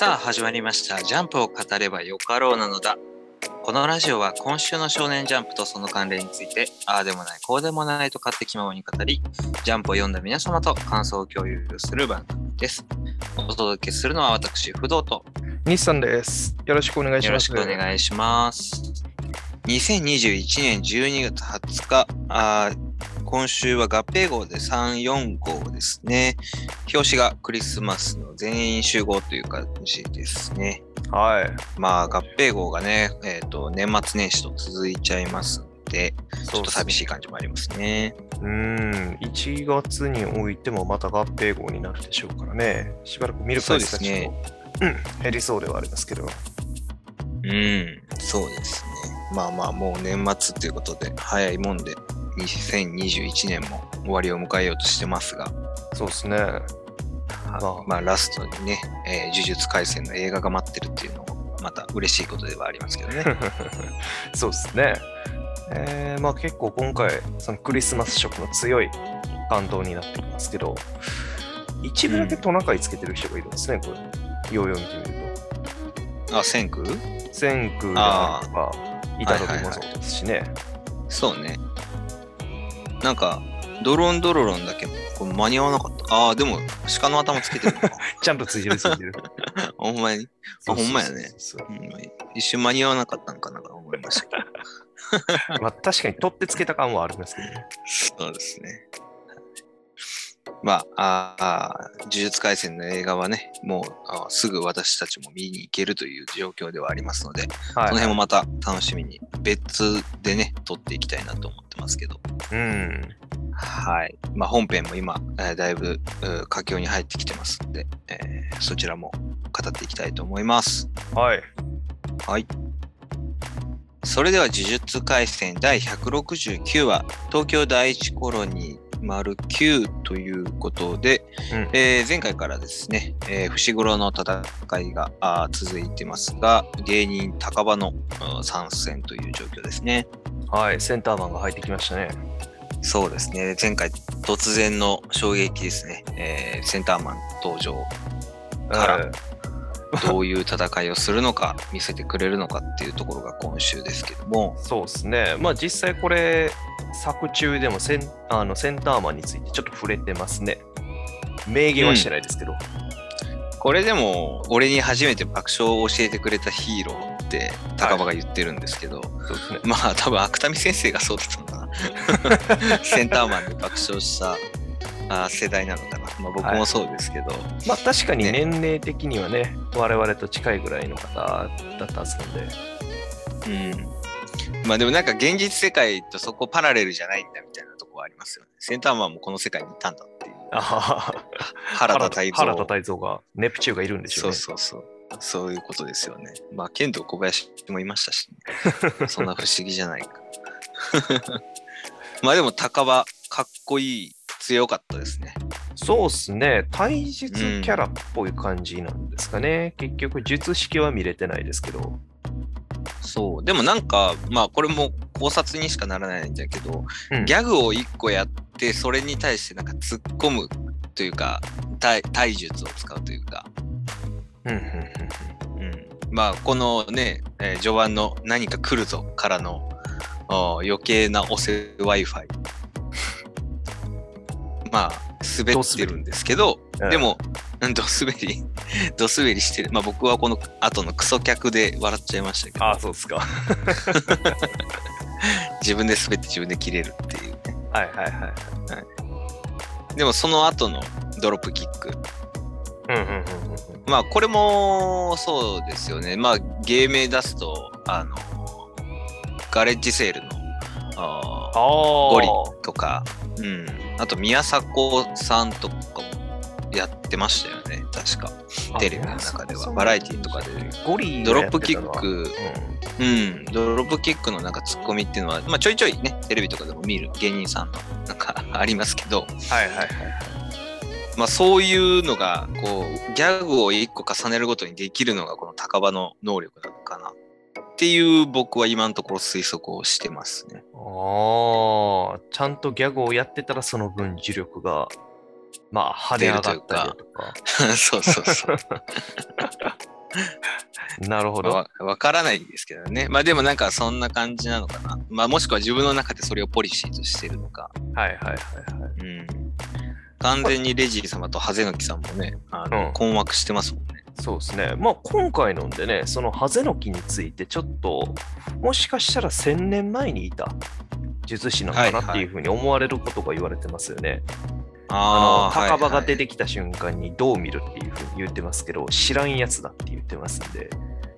さあ始まりました。ジャンプを語ればよかろうなのだ。このラジオは今週の少年ジャンプとその関連について、ああでもない、こうでもないと勝手気ままに語り、ジャンプを読んだ皆様と感想を共有する番組です。お届けするのは私、不動と日産です。よろしくお願いします。よろしくお願いします。2021年12月20日、あー今週は合併号で3、4号ですね。表紙がクリスマスの全員集合という感じですね。はい。まあ合併号がね、えっ、と、年末年始と続いちゃいますので、ちょっと寂しい感じもありますね。うーん。1月においてもまた合併号になるでしょうからね。しばらく見る回数がちょっと、うん、減りそうではありますけど。うん、そうですね。まあまあ、もう年末ということで、早いもんで、2021年も終わりを迎えようとしてますが、そうですね。まあまあ、ラストにね、えー呪術廻戦の映画が待ってるっていうのも、また嬉しいことではありますけどね。そうですね。えー、まあ結構今回、そのクリスマス色の強い関東になってきますけど、一部だけトナカイつけてる人がいるんですね、これ。ようよう見てみるあ、千空と。千空とか、イタドリもそうですしね。そうね。なんか、ドロンドロロンだけこれ間に合わなかった。ああ、でも、鹿の頭つけてる。ちゃんとついてるついてる。ほんまに。あほんまやね一瞬間に合わなかったのかなと思いましたけど。まあ確かに取ってつけた感はありますけどね。そうですね。まあ、あー呪術廻戦の映画はね、もうすぐ私たちも見に行けるという状況ではありますので、はい、その辺もまた楽しみに別でね、撮っていきたいなと思ってますけど。うん。はい。まあ、本編も今、えーだいぶ佳境に入ってきてますので、えーそちらも語っていきたいと思います。はい。はい。それでは、呪術廻戦第169話、東京第一コロニー丸9ということで、うんえー前回からですね、えー伏黒の戦いがあー続いてますが、芸人高場のうん参戦という状況ですね。はい。センターマンが入ってきましたね。そうですね。前回突然の衝撃ですね。えーセンターマン登場、からえー どういう戦いをするのか、見せてくれるのかっていうところが今週ですけども、そうですね。まあ実際これ、作中でもセンあのセンターマンについてちょっと触れてますね。明言はしてないですけど。これでも、俺に初めて爆笑を教えてくれたヒーローって高場が言ってるんですけど、そうですね。まあ多分芥見先生がそうだったのかな。センターマンで爆笑したあー世代なのかな。まあ僕もそうですけど、まあ確かにね年齢的にはね、我々と近いぐらいの方だったはずなんで。うん。まあでもなんか現実世界とそこパラレルじゃないんだみたいなとこはありますよね。センターマンもこの世界にいたんだっていう。原田泰造。原田泰造が、ネプチューンがいるんでしょそううね。そうそう。そういうことですよね。まあ、剣道小林もいましたし、そんな不思議じゃないか。まあでも、高場、かっこいい、強かったですね。そうっすね。体術キャラっぽい感じなんですかね。結局、術式は見れてないですけど。そう。でもなんか、まあ、これも考察にしかならないんだけど、うんギャグを一個やって、それに対してなんか突っ込むというか、体体術を使うというか、うんうんうんうん、まあこのね、えー序盤の何か来るぞからの余計な押せ Wi-Fi まあ滑ってるんですけどうんでもうんド滑り ド滑りしてるまあ僕はこの後のクソ客で笑っちゃいましたけどああ、そうですか。自分で滑って自分で切れるっていうねはいはいはい。でもその後のドロップキックうんうんうんうんまあこれもそうですよね。まあ芸名出すと、あの、ガレッジセールの。ゴリとか、うん。あと宮迫さんとかもやってましたよね。確か。テレビの中ではバラエティとかでゴリドロップキック、ううん。ドロップキックのなんかツッコミっていうのは、まあちょいちょいね、テレビとかでも見る芸人さんのなんかありますけど、ん。はいはいはい。まあそういうのが、こう、ギャグを一個重ねるごとにできるのがこの高場の能力なのかなっていう僕は今のところ推測をしてますね。ああ、ちゃんとギャグをやってたらその分呪力がまあ、派手上がったりとか。そうそうそう。なるほど。わわからないんですけどね。まあでもなんかそんな感じなのかな。まあもしくは自分の中でそれをポリシーとしてるのか。はいはいはいはい。うん。完全にレジー様とハゼノキさんもね、あのうん困惑してますもんね。そうですね。まあ今回のんでね、そのハゼノキについてちょっと、もしかしたら1000年前にいた術師なのかなっていうふうに思われることが言われてますよね。あの、ー高場が出ててきた瞬間にどう見るっていうふうに言ってますけど、知らんやつだって言ってますんで、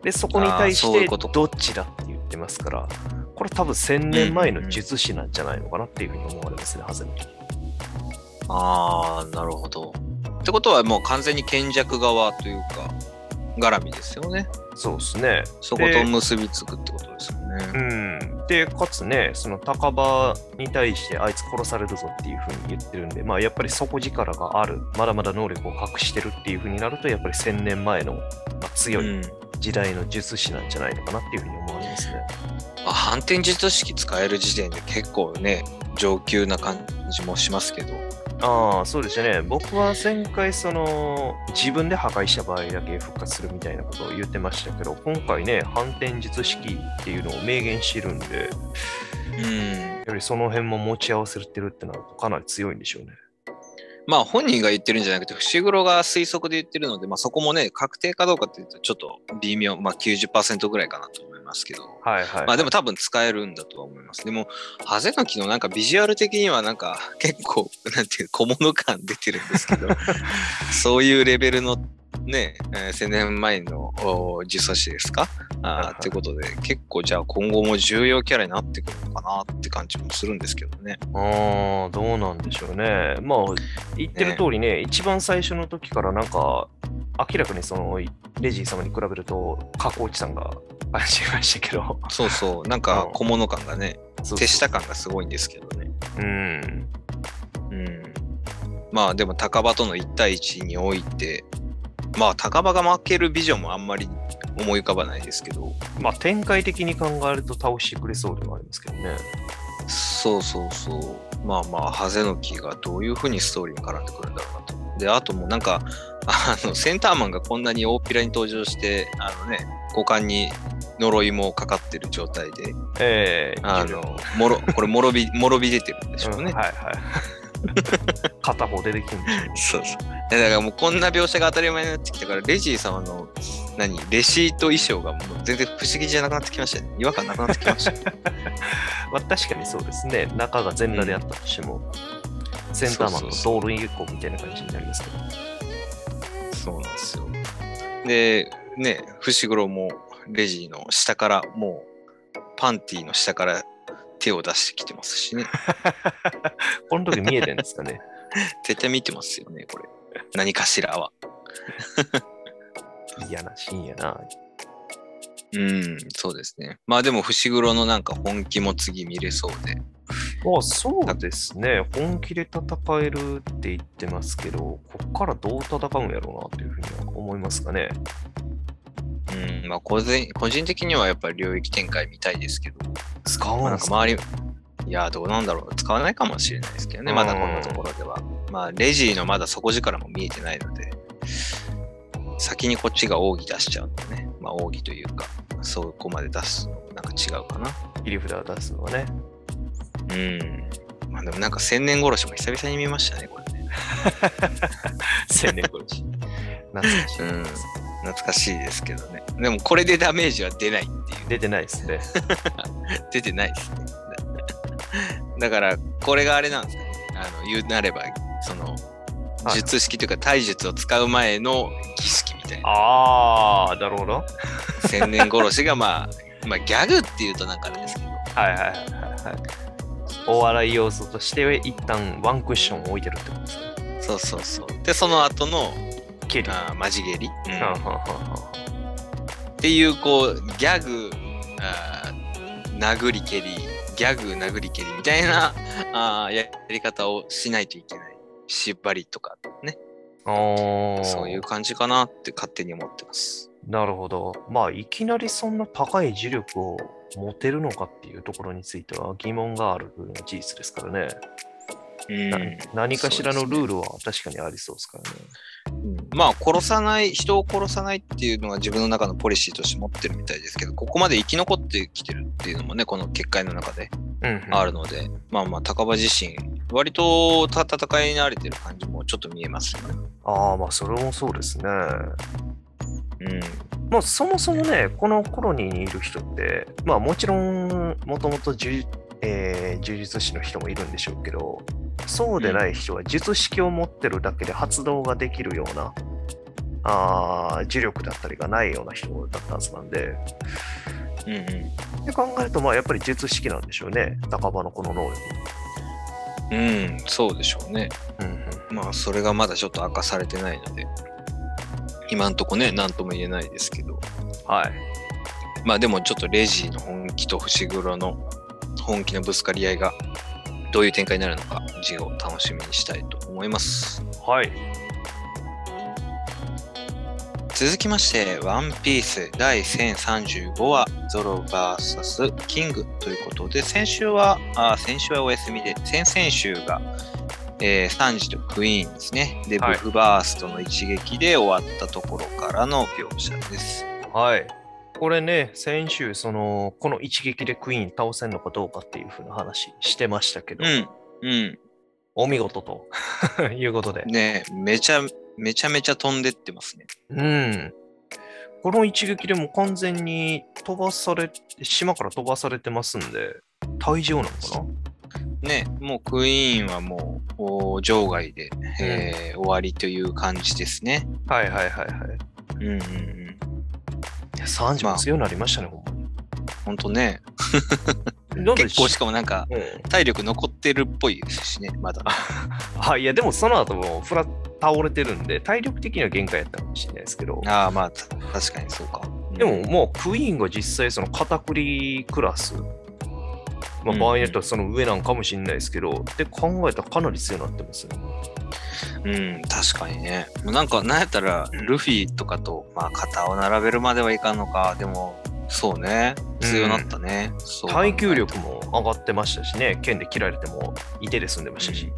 で、そこに対あーしてそういうことどっちだって言ってますから、これ多分1000年前の術師なんじゃないのかなっていうふうに思われますね、ハゼノキ。ああ、なるほど。ってことはもう完全に賢弱側というか、絡みですよね。そうですね。そこと結びつくってことですようね。ん、で、かつね、その高場に対してあいつ殺されるぞっていうふうに言ってるんで、まあやっぱり底力がある、まだまだ能力を隠してるっていうふうになると、やっぱり1000年前の、まあ、強いうん時代の術師なんじゃないのかなっていうふうに思われますね。まあ、反転術式使える時点で結構ね、上級な感じもしますけど。ああ、そうですね。僕は前回、その、自分で破壊した場合だけ復活するみたいなことを言ってましたけど、今回ね、反転術式っていうのを明言してるんで、うん。やはりその辺も持ち合わせてるってなるとかなり強いんでしょうね。まあ本人が言ってるんじゃなくて、伏黒が推測で言ってるので、まあそこもね、確定かどうかっていうとちょっと微妙、まあ90%ぐらいかなと思いますけど。はいはい。まあでも多分使えるんだとは思います。でも、ハゼノキのなんかビジュアル的にはなんか結構、なんていう小物感出てるんですけど、そういうレベルのね、えー1000年前のお呪詛師ですか？あはいはいーってことで、結構じゃあ今後も重要キャラになってくるのかなって感じもするんですけどね。ああ、どうなんでしょうね。まあ、言ってる通りね、一番最初の時からなんか、明らかにその、レジー様に比べると、加工値さんが感じましたけど。そうそう、なんかうん小物感がね、そう手下感がすごいんですけどね。うん。うん。まあでも高場との1対1において、まあ高場が負けるビジョンもあんまり思い浮かばないですけど、まあ、展開的に考えると倒してくれそうでもありますけどね。そうそうそう。まあまあ、ハゼノキがどういうふうにストーリーに絡んでくるんだろうなと。で、あともうなんか、あの、センターマンがこんなに大っぴらに登場して、あのね、股間に呪いもかかってる状態で、ええあの、もろ、これ、もろび、もろび出てるんでしょうね。はいはい。片方出てきるんでしょ。そうそう。だからもうこんな描写が当たり前になってきたから、レジー様の、何、レシート衣装がもう全然不思議じゃなくなってきましたね。違和感なくなってきましたね。まあ、確かにそうですね。中が全裸であったとしても、センターマンのドールインコみたいな感じになりますけど。そうなんですよ。で、ね、伏黒もレジの下から、もう、パンティの下から手を出してきてますしね。この時見えてるんですかね。絶対見てますよね、これ。何かしらは。嫌なシーンやな。うん、そうですね。まあでも、伏黒のなんか本気も次見れそうで。まあそうですね。本気で戦えるって言ってますけど、こっからどう戦うんやろうなというふうには思いますかね。うん、まあ個人個人的にはやっぱり領域展開見たいですけど、使まあ、なんかか周り、いや、どうなんだろう。使わないかもしれないですけどね、うんまだこんなところでは。まあ、レジーのまだ底力も見えてないので、先にこっちが奥義出しちゃうのね。まあ、奥義というか、そこまで出すのもなんか違うかな。切り札を出すのはね。うん。まあでもなんか千年殺しも久々に見ましたね、これね。千年殺し。懐かしい。うん。懐かしいですけどね。でもこれでダメージは出ないっていう。出てないですね。出てないですね。だから、これがあれなんですかね。あの、言うなれば、その、はい術式というか体術を使う前の儀式みたいな。ああ、なるほど。は千年殺しがまあ、まあギャグっていうとなんかあれですけど、いはいはいはいはい。お笑い要素として一旦ワンクッション置いてるってことですね。そうそうそう。で、その後の蹴り。あーマジ蹴り、うんっていうこう、ギャグ、あー殴り蹴り、ギャグ殴り蹴りみたいな あーやり方をしないといけない。縛りとかね。そういう感じかなって勝手に思ってます。なるほど。まあ、いきなりそんな高い磁力を持てるのかっていうところについては疑問がある事実ですからね。なうん何かしらのルールは確かにありそうですからね。まあ殺さない人を殺さないっていうのが自分の中のポリシーとして持ってるみたいですけどここまで生き残ってきてるっていうのもねこの結界の中でうんあるので、まあまあ高場自身割とた戦いに慣れてる感じもちょっと見えますよね。ああ、まあそれもそうですね。うんまあそもそもね、このコロニーにいる人って、まあもちろん、もともと呪,、えー呪術師の人もいるんでしょうけど、そうでない人は術式を持ってるだけで発動ができるような、あー呪力だったりがないような人だったはずなんで、うんうんで考えると、まあやっぱり術式なんでしょうね、高場のこの能力。うん、そうでしょうね。うんまあ、それがまだちょっと明かされてないので、今んとこね、なんとも言えないですけど、はい。まあでもちょっとレジの本気と伏黒の本気のぶつかり合いがどういう展開になるのか、次を楽しみにしたいと思います。はい。続きまして、ワンピース第1035話、ゾロ VS キングということで、先週は、あ先週はお休みで、先々週が、えーサンジとクイーンですね。で、はいブフバーストの一撃で終わったところからの描写です。はい。これね、先週、その、この一撃でクイーン倒せんのかどうかっていう風な話してましたけど、うん、うん。お見事と いうことで。ねめちゃ、めちゃめちゃ飛んでってますね。うん。この一撃でも完全に飛ばされ、島から飛ばされてますんで、退場なのかねもうクイーンはもうお場外で、えー終わりという感じですね。なはいはいはいはい。うんうんうん。いや、3時も強くなりましたね、ほんまに。ほ んとね、結構しかもなんかうん体力残ってるっぽいですしね、まだ。あ、いや、でもその後もフラ倒れてるんで、体力的には限界やったかもしれないですけど、ああ、まあ、た確かにそうか。でももうクイーンが実際その片栗クラス、まあ、うん場合によってはその上なんかもしれないですけど、で考えたらかなり強くなってますよね。うん、確かにね。もうなんか、なんやったら、ルフィとかと、まあ、肩を並べるまではいかんのか。でも、そうね。強なったね。そう考え耐久力も上がってましたしね、剣で切られてもいてで済んでましたし。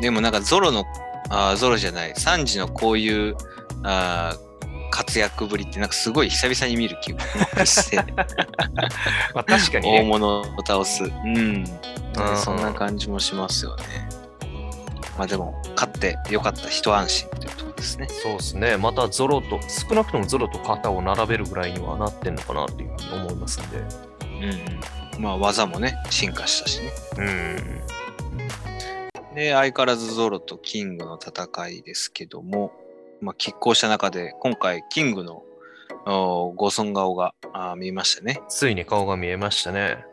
でもなんかゾロの、あーゾロじゃない、サンジのこういうあー活躍ぶりってなんかすごい久々に見る気がして、まあ、確かに大ね。物を倒す。うん。うんそんな感じもしますよね。まあでも、勝ってよかった一安心というところですね。そうですね。またゾロと、少なくともゾロと肩を並べるぐらいにはなってんのかなっていうふうに思いますんで。うんうん。まあ技もね、進化したしね。うん。で、相変わらずゾロとキングの戦いですけども、まあ、拮抗した中で、今回、キングのご尊顔があー見えましたね。ついに顔が見えましたね。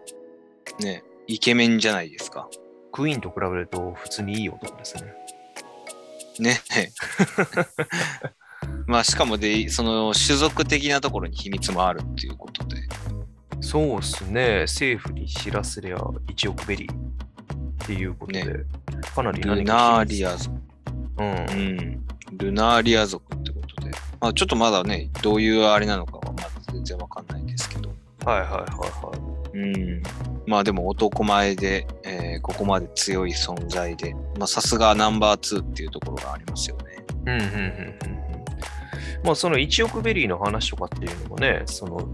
ね、イケメンじゃないですか。クイーンと比べると普通にいい男ですね。ね。まあ、しかもで、その種族的なところに秘密もあるっていうことで。そうっすね。政府に知らせりゃ1億ベリーっていうことで、ねかなりル何かナーリア族。うんう。ん。ルナーリア族ってことで。まあ、ちょっとまだね、どういうあれなのかはまだ全然わかんないですけど。はいはいはいはい。うん。まあでも男前で、えーここまで強い存在で、まあさすがナンバー2っていうところがありますよね。うんうんうんうんうん。まあその1億ベリーの話とかっていうのもね、その、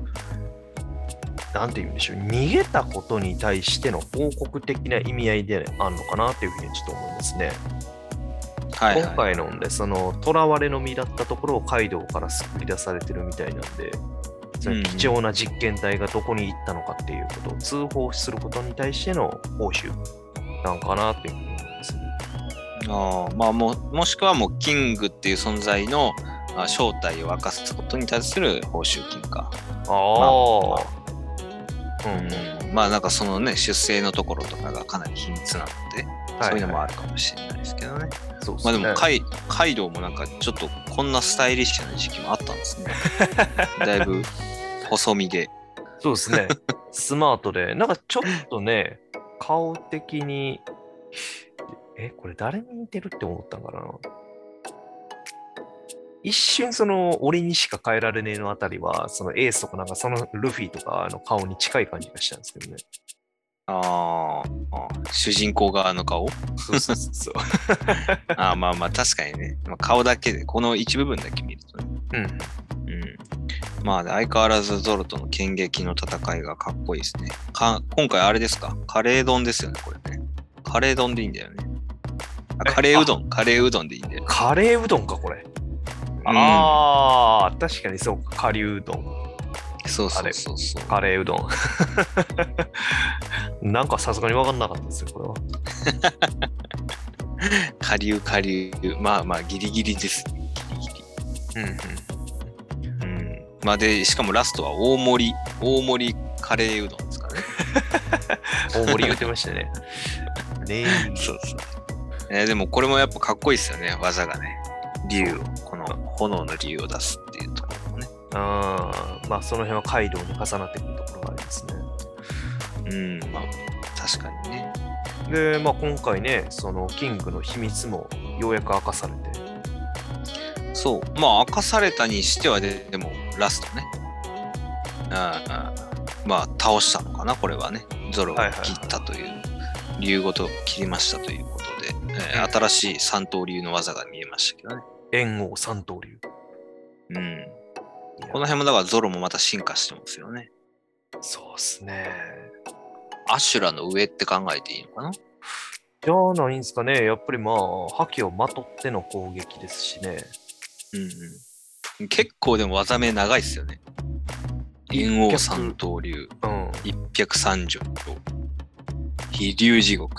なんて言うんでしょう、逃げたことに対しての報告的な意味合いであるのかなっていうふうにちょっと思いますね。はい、今回のんで、その、囚われの身だったところをカイドウから救い出されてるみたいなんで、その貴重な実験体がどこに行ったのかっていうことを通報することに対しての報酬なんかなっていうふうに思いますね。あーまあももしくはもうキングっていう存在のあ正体を明かすことに対する報酬金か。ああ。うんうん。まあなんかそのね、出生のところとかがかなり秘密なので、そういうのもあるかもしれないですけどね。そうねまあでもカイ、カイドウもなんかちょっとこんなスタイリッシュな時期もあったんですね。だいぶ細身で。そうですね。スマートで、なんかちょっとね、顔的に、え、これ誰に似てるって思ったんかな一瞬その、俺にしか変えられねえのあたりは、そのエースとかなんかそのルフィとかの顔に近い感じがしたんですけどね。あーあー、主人公側の顔？そうそうそうそう。あーまあまあ確かにね。まあ、顔だけで、この一部分だけ見るとね。うん。うん。まあで相変わらずゾロとの剣撃の戦いがかっこいいですね。か今回あれですか？カレー丼ですよね、これね。カレー丼でいいんだよね。カレーうどん、カレーうどんでいいんだよ。カレーうどんか、これ。うんああ、確かにそうか、カリうどん。そうそうそうそう。カレーうどん。なんかさすがに分かんなかったですよ、これは。下流下流。まあまあギリギリですね。ギリギうんうん。リ。うん。まあで、しかもラストは大盛り、大盛りカレーうどんですからね。大盛り言ってましたね。ねえ。そうそう。えーでもこれもやっぱかっこいいですよね、技がね。竜を、この炎の竜を出すっていうところ。あーまあ、その辺はカイドウに重なってくるところがありますね。うん、まあ、確かにね。で、まあ、今回ね、そのキングの秘密もようやく明かされて。そう。まあ、明かされたにしてはで、でも、ラストね。ああまあ、倒したのかな、これはね。ゾロを切ったという、竜ごと切りましたということで、え新しい三刀流の技が見えましたけどね。炎王三刀流。うん。この辺もだからゾロもまた進化してますよね。そうっすね。アシュラの上って考えていいのかな？じゃあないんですかね。やっぱりまあ、覇気をまとっての攻撃ですしね。うんうん。結構でも技名長いっすよね。炎王三刀流、うん。一百三条、飛竜地獄。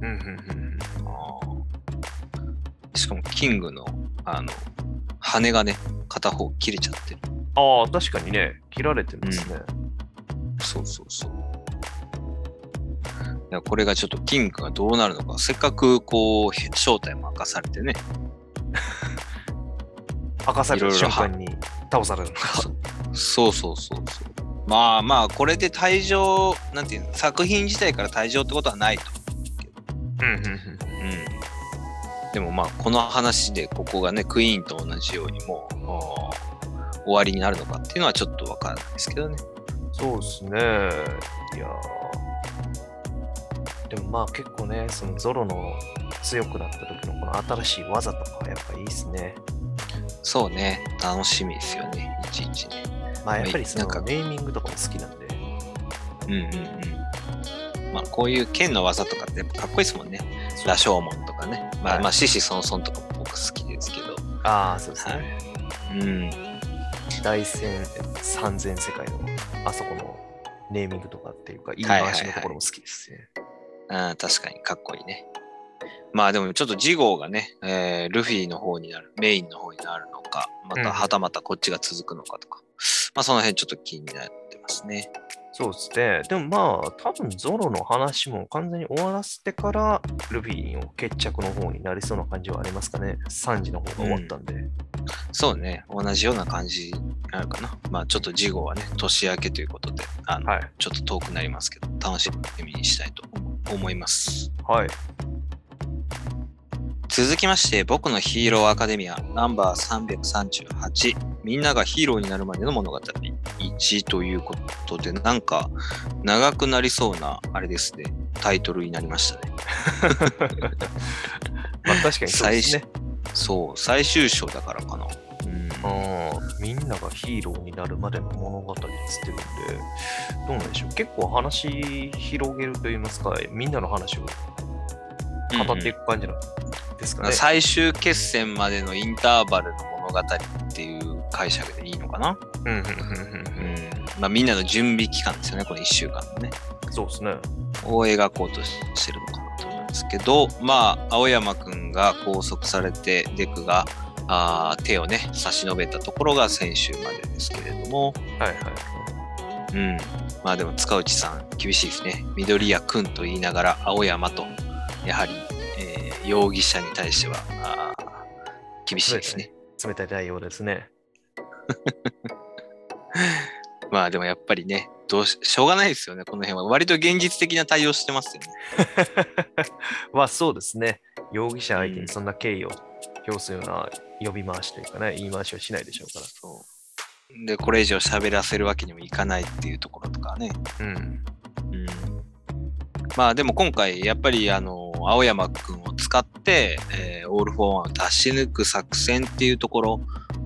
うん、うん、うん。しかもキングのあの羽がね、片方切れちゃってる。ああ、確かにね、切られてますね。そうそうそう。だからこれがちょっとキングがどうなるのか、せっかくこう正体も明かされてね、明かされたいろいろ瞬間に倒されるのか。そうそうそうそう。まあまあ、これで退場、なんていうの、作品自体から退場ってことはないと。うん、うん、うん。うん。でもまあ、この話でここがね、クイーンと同じようにもうお終わりになるのかっていうのはちょっとわからないですけどね。そうですね。いやーでもまあ結構ね、そのゾロの強くなった時のこの新しい技とかはやっぱいいですね。そうね、楽しみですよね、いちいちね。まあやっぱりそのなんかネーミングとかも好きなんで。うんうんうん。まあ、こういう剣の技とかってやっぱかっこいいですもんね。羅生門とかね。まあ、はいまあ、獅子孫孫とかも僕好きですけど。ああ、そうですね。はい。うん。大戦三千世界のあそこのネーミングとかっていうか、言いはいはいはい回しのところも好きですね。あ確かにかっこいいね。まあでもちょっと次号がね、えールフィの方になる、メインの方になるのか、まうんたはたまたこっちが続くのかとか、まあその辺ちょっと気になってますね。そうですね。でもまあ、多分ゾロの話も完全に終わらせてから、ルフィの決着の方になりそうな感じはありますかね。3時の方が終わったんで。そうね、同じような感じになるかな。まあちょっと次号はね、年明けということで、あの、はい。ちょっと遠くなりますけど、楽しみにしたいと思います。はい。続きまして、僕のヒーローアカデミアナンバー338、みんながヒーローになるまでの物語1ということで、なんか長くなりそうな、あれですね、タイトルになりましたね。まあ確かにそうですね。そう、最終章だからかな。うんあーみんながヒーローになるまでの物語っつってるんで、どうなんでしょう。結構話広げると言いますか、みんなの話を語っていく感じなんですかね。最終決戦までのインターバルの物語っていう解釈でいいのかな。うんうんうんうんうんまあ、みんなの準備期間ですよね、この1週間のね。うん。そうですね。を描こうとしてるのかなと思うんですけど、まあ、青山くんが拘束されて、デクがあー手をね、差し伸べたところが先週までですけれども、はいはい。うん。まあでも、塚内さん、厳しいですね。緑谷くんと言いながら、青山と、やはり、えー容疑者に対しては、厳しいですね。冷たい対応ですね。まあでもやっぱりね、どうし、しょうがないですよね、この辺は。割と現実的な対応してますよね。まあそうですね。容疑者相手うんにそんな敬意を表すような呼び回しというかね、言い回しはしないでしょうかそう。で、これ以上喋らせるわけにもいかないっていうところとかね。ら。うん。うん。まあでも今回やっぱりあの青山くんを使って、えーオール・フォー・ワンを出し抜く作戦っていうところ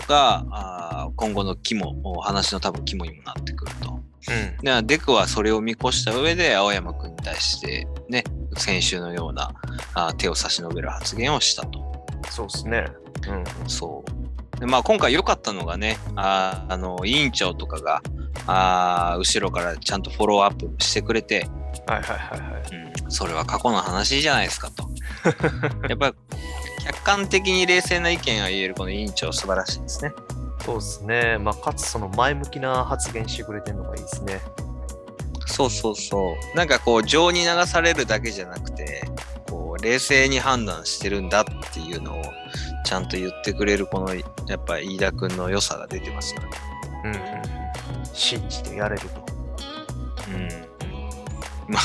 があー今後の肝お話の多分肝にもなってくると。うん。でデクはそれを見越した上で青山くんに対してね先週のようなあー手を差し伸べる発言をしたと。そうですね。うん。そう。でまあ今回良かったのがね、あーあの委員長とかがあー後ろからちゃんとフォローアップしてくれて、はいはいはいはい。うん、それは過去の話じゃないですかと。やっぱり客観的に冷静な意見が言えるこの委員長素晴らしいですね。そうですね。まあ、かつその前向きな発言してくれてるのがいいですね。そうそうそう。なんかこう情に流されるだけじゃなくて、こう冷静に判断してるんだっていうのをちゃんと言ってくれるこのやっぱ飯田君の良さが出てますよね。うんうんうん。信じてやれると。うん。まあ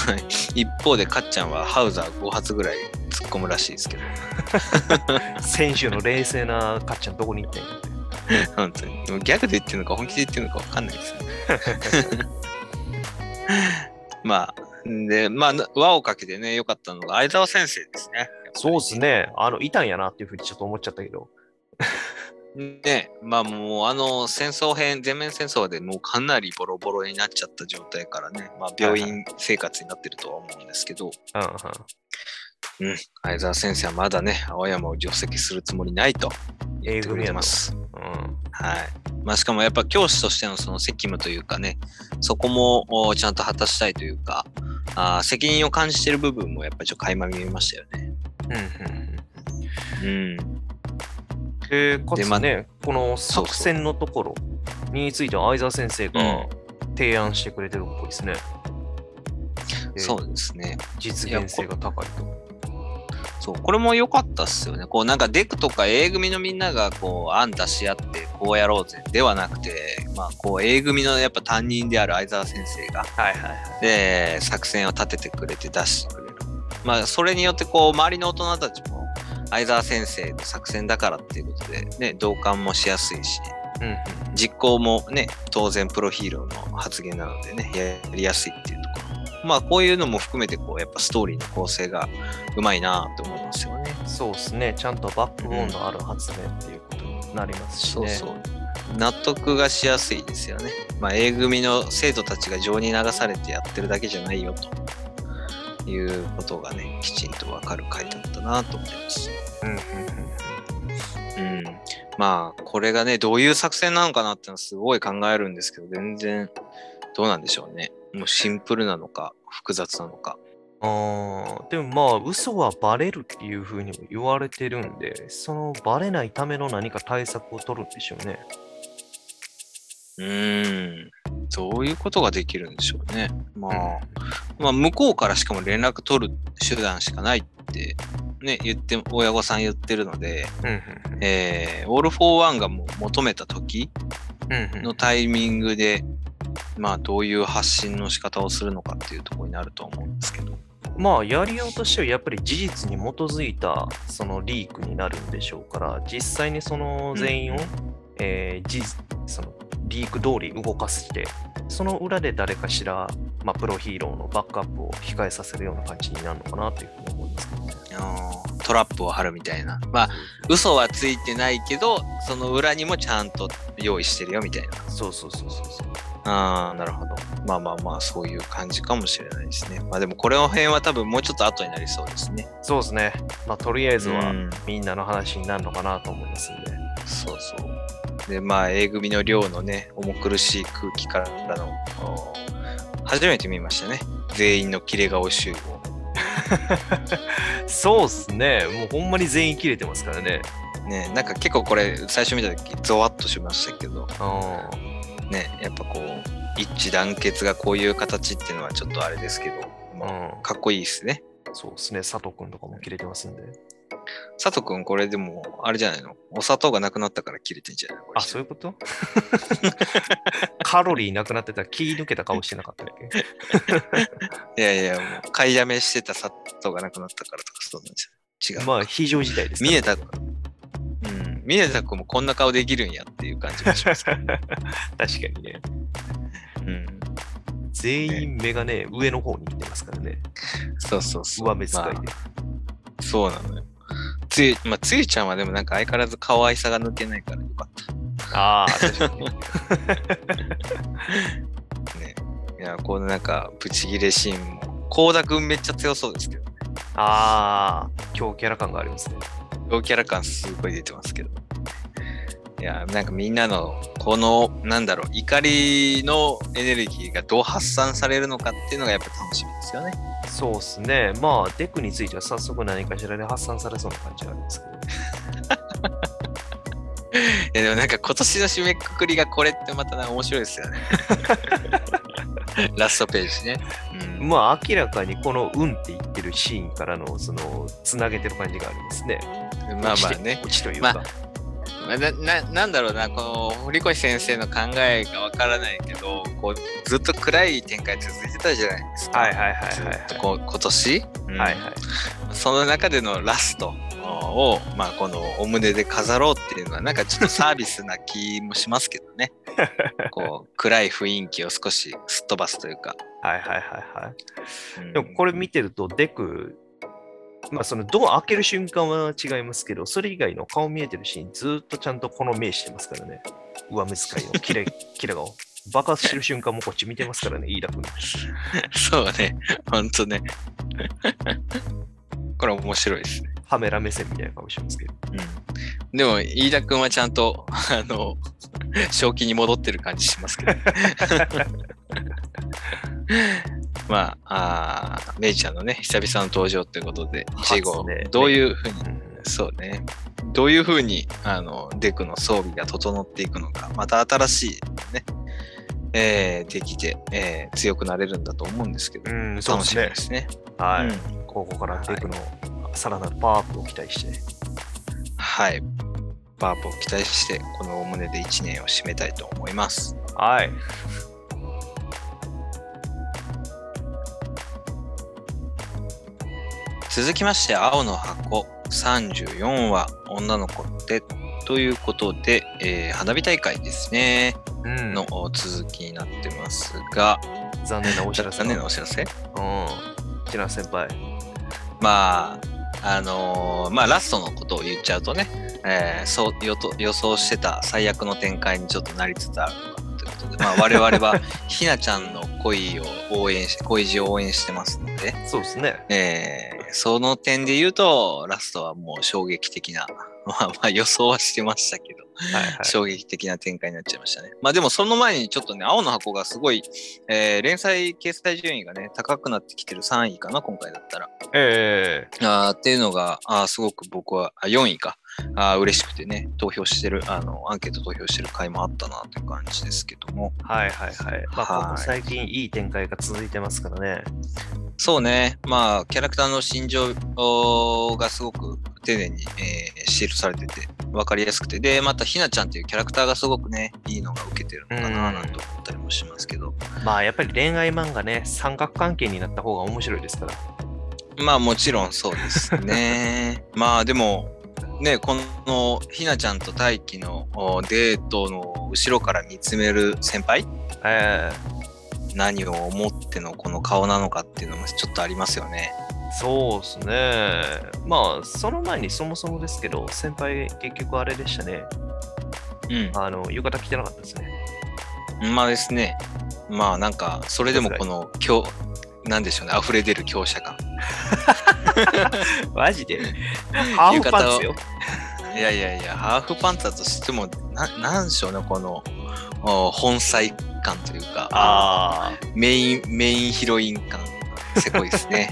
一方でかっちゃんはハウザー5発ぐらい突っ込むらしいですけど、選手の冷静なかっちゃんどこに行ったんやって。本当に。でもギャグで言ってるのか本気で言ってるのかわかんないですよね。まあ、で、まあ、輪をかけてね、良かったのが相沢先生ですね。そうですね。あの、いたんやなっていうふうにちょっと思っちゃったけど。ね、まあもうあの戦争編、全面戦争でもうかなりボロボロになっちゃった状態からね、まあ病院生活になってるとは思うんですけど、うんうん。相沢先生はまだね、青山を除籍するつもりないと言ってくれてます。うん。はい。まあしかもやっぱ教師としてのその責務というかね、そこもおちゃんと果たしたいというか、あー責任を感じてる部分もやっぱりちょっと垣間見えましたよね。うんうんうん。で、かでまあつね、この作戦のところについては相沢先生が提案してくれてるっぽいですね。でそうですね。実現性が高いと。そう、これも良かったっすよね。こうなんかデクとか A 組のみんながこう案出し合ってこうやろうぜではなくて、まあこう A 組のやっぱ担任である相沢先生が、はいはいはい。で、作戦を立ててくれて出してくれる。まあそれによってこう周りの大人たちも相沢先生の作戦だからっていうことでね、同感もしやすいし、うんうん実行もね、当然プロヒーローの発言なのでね、やりやすいっていうところ。まあこういうのも含めてこうやっぱストーリーの構成がうまいなと思いますよね。そうですね。ちゃんとバックボーンのある発言っていうことになりますしね。そうそう。納得がしやすいですよね。まあ A 組の生徒たちが情に流されてやってるだけじゃないよということがね、きちんとわかる回だったなと思います。うんうんうん。まあこれがね、どういう作戦なのかなってのはすごい考えるんですけど、全然どうなんでしょうね。もうシンプルなのか、複雑なのか。うん。あーでもまあ、嘘はバレるっていうふうにも言われてるんで、そのバレないための何か対策を取るんでしょうね。うーん。どういうことができるんでしょうね。まあ、うんまあ、向こうからしかも連絡取る手段しかないって、ね、言って、親御さん言ってるので、うんうんえー、オール・フォー・ワンがもう求めた時うんうんのタイミングで、まあ、どういう発信の仕方をするのかっていうところになると思うんですけど。まあ、やりようとしてはやっぱり事実に基づいたそのリークになるんでしょうから、実際にその全員を、えー事実そのリーク通り動かして、その裏で誰かしら、まあ、プロヒーローのバックアップを控えさせるような感じになるのかなというふうに思いますけどね。トラップを張るみたいな。まあ、嘘はついてないけど、その裏にもちゃんと用意してるよみたいな。そうそうそうそうそう。ああ、なるほど。まあまあまあ、そういう感じかもしれないですね。まあでも、これの辺は多分もうちょっと後になりそうですね。そうですね。まあ、とりあえずはうんみんなの話になるのかなと思いますんで。そうそう。で、まあ、A 組の寮のね、重苦しい空気からの、お初めて見ましたね。全員の切れ顔集合。そうっすね。もうほんまに全員切れてますからね。ね、なんか結構これ、最初見た時ゾワッとしましたけど、あね、やっぱこう、一致団結がこういう形っていうのはちょっとあれですけど、まあ、うん。かっこいいですね。そうですね。佐藤くんとかも切れてますんで。佐藤くん、これでも、あれじゃないの？お砂糖がなくなったから切れてんじゃない？あ、そういうこと？カロリーなくなってたら気抜けた顔してなかったっけ？いやいや、もう、買いだめしてた砂糖がなくなったからとか、そうなんじゃ違う。まあ、非常事態ですからミネタ君、うん、ミネタ君もこんな顔できるんやっていう感じがします。確かにね。うん。全員目がね、上の方に行ってますからね。そうそうそう。上目遣いで。まあそうなのよ。つゆ、まあ、つゆちゃんはでもなんか相変わらず可愛さが抜けないからよかっああ、確かに。た。ね。いや、このなんか、ブチギレシーンも、コーダくんめっちゃ強そうですけどね。ああ、強キャラ感がありますね。ローキャラ感すごい出てますけど。いや、なんかみんなの、この、なんだろう、怒りのエネルギーがどう発散されるのかっていうのがやっぱ楽しみですよね。そうですね。まあ、デクについては早速何かしらで発散されそうな感じがありますけどね。いやでもなんか今年の締めくくりがこれってまた面白いですよね。ラストページね。うん、まあ、明らかにこの運って言ってるシーンからの、その、つなげてる感じがありますね。まあまあね。オチというか。まあ、なななんだろうな、この堀越先生の考えがわからないけど、こうずっと暗い展開続いてたじゃないですか。はいはいはいはいずっとこう今年、うんはいはい。その中でのラストを、まあ、このお胸で飾ろうっていうのは、なんかちょっとサービスな気もしますけどね。こう暗い雰囲気を少しすっ飛ばすというか。はいはいはいはい。うんでもこれ見てると、デク、まあそのドア開ける瞬間は違いますけど、それ以外の顔見えてるシーン、ずーっとちゃんとこの目してますからね。上目遣いのキレ キレ顔。爆発してる瞬間もこっち見てますからね、飯田君。そうね、ほんとね。これ面白いですね。カメラ目線みたいな顔してますけど。うん、でも、飯田君はちゃんと、あの、正気に戻ってる感じしますけど。まあ、あーメイちゃんのね、久々の登場ということで、初ジゴ、ねどういうふうに、うんそうね、どういうふうに、あの、デクの装備が整っていくのか、また新しい、ね、えー、できて、えー強くなれるんだと思うんですけど、うん、楽しですね。みですね。はい、うんここからデクのさらなるパワーアップを期待して。はい。バープを期待して、このお胸で1年を締めたいと思います。はい。続きまして、青の箱34話、女の子ってということで、えー花火大会ですね、うんの続きになってますが、残念なお知らせ。残念なお知らせ？うん。千奈先輩。まあ、あのーまあ、ラストのことを言っちゃうとね、えーそう予と予想してた最悪の展開にちょっとなりつつあるのかなということで、まあ、我々は ひなちゃんの恋を応援し、恋路を応援してますので、そうですね。えーその点で言うと、ラストはもう衝撃的な、まあまあ予想はしてましたけど、はいはい。衝撃的な展開になっちゃいましたね。まあでもその前にちょっとね、青の箱がすごい、えー連載掲載順位がね、高くなってきてる3位かな、今回だったら。えあーっていうのが、あーすごく僕は、あ4位か、あー嬉しくてね、投票してる、あの、アンケート投票してる回もあったなという感じですけども。ーはいはいはい。まあ、はいここ最近いい展開が続いてますからね。そうね、まあ、キャラクターの心情がすごく丁寧に、えーシールされてて、わかりやすくて、で、またひなちゃんっていうキャラクターがすごくね、いいのが受けてるのかな、うんなんて思ったりもしますけど。まあやっぱり恋愛漫画ね、三角関係になった方が面白いですから。まあもちろんそうですね。まあでも、ね、このひなちゃんと大輝のおデートの後ろから見つめる先輩？え何を思ってのこの顔なのかっていうのもちょっとありますよね。ー、そうですね。まあその前にそもそもですけど、先輩結局あれでしたね。あの、浴衣着てなかったですね。うん。まあですね。まあなんか、それでもこの強、なんでしょうね、溢れ出る強者感。マジで？ハーフパンツよ。いやいやいや、ハーフパンツだとしても、ななんでしょうね、このお本妻感というか、あメイン、メインヒロイン感、せこいですね。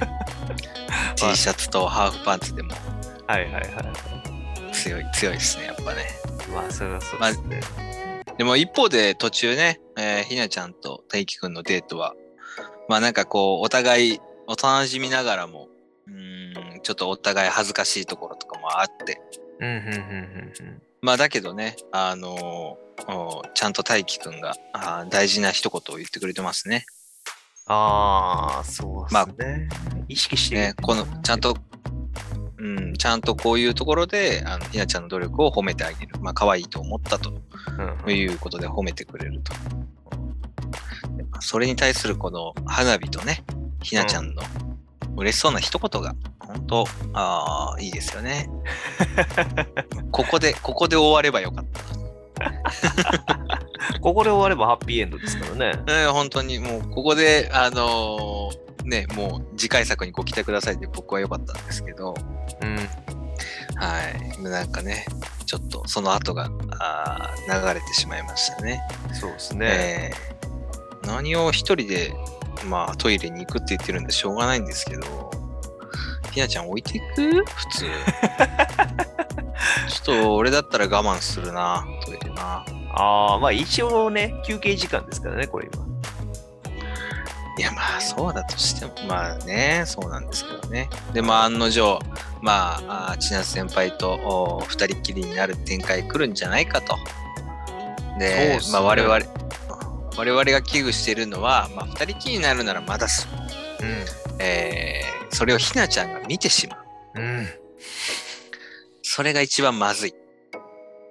T シャツとハーフパンツでもあ、はいはいはい。強い、強いですね、やっぱね。まあそれはそうですね。でも一方で途中ね、えーひなちゃんと大輝くんのデートは、まあなんかこう、お互い、お楽しみながらも、うーん、ちょっとお互い恥ずかしいところとかもあって、うんうんうんうんうん。まあだけどね、あのーおちゃんと大輝くんがあー大事な一言を言ってくれてますね。ああ、そうですね。意識してるね、この、ちゃんと、うん、ちゃんとこういうところで、あの、ひなちゃんの努力を褒めてあげる。まあ、可愛いと思ったとうんうんいうことで褒めてくれると。それに対するこの花火とね、ひなちゃんの嬉しそうな一言が、本当ああ、いいですよね。ここで、ここで終わればよかった。ここで終わればハッピーエンドですからね。えー本当にもうここで、あのーね、もう次回作にご期待くださいって僕は良かったんですけど、うん。はい。なんかね、ちょっとその後があー流れてしまいましたね。そうですね。えー何を一人で、まあ、トイレに行くって言ってるんでしょうがないんですけど、ひなちゃん置いていく？普通。ちょっと俺だったら我慢するな、トイレな。ああ、まあ一応ね、休憩時間ですからね、これ今。いや、まあ、そうだとしても、まあね、そうなんですけどね。で、まあ、案の定、まあ、千夏先輩とお二人っきりになる展開来るんじゃないかと。で、ねまあ、我々、我々が危惧しているのは、まあ、二人っきりになるならまだしも、えーそれをひなちゃんが見てしまう。うん。うん。それが一番まずい。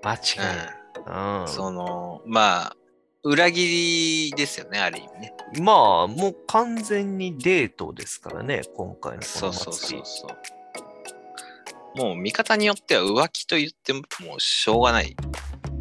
間違いない。うん。その、まあ、裏切りですよね、ある意味ね。まあ、もう完全にデートですからね、今回のこのそうそう。そうそう。もう見方によっては浮気と言ってももうしょうがない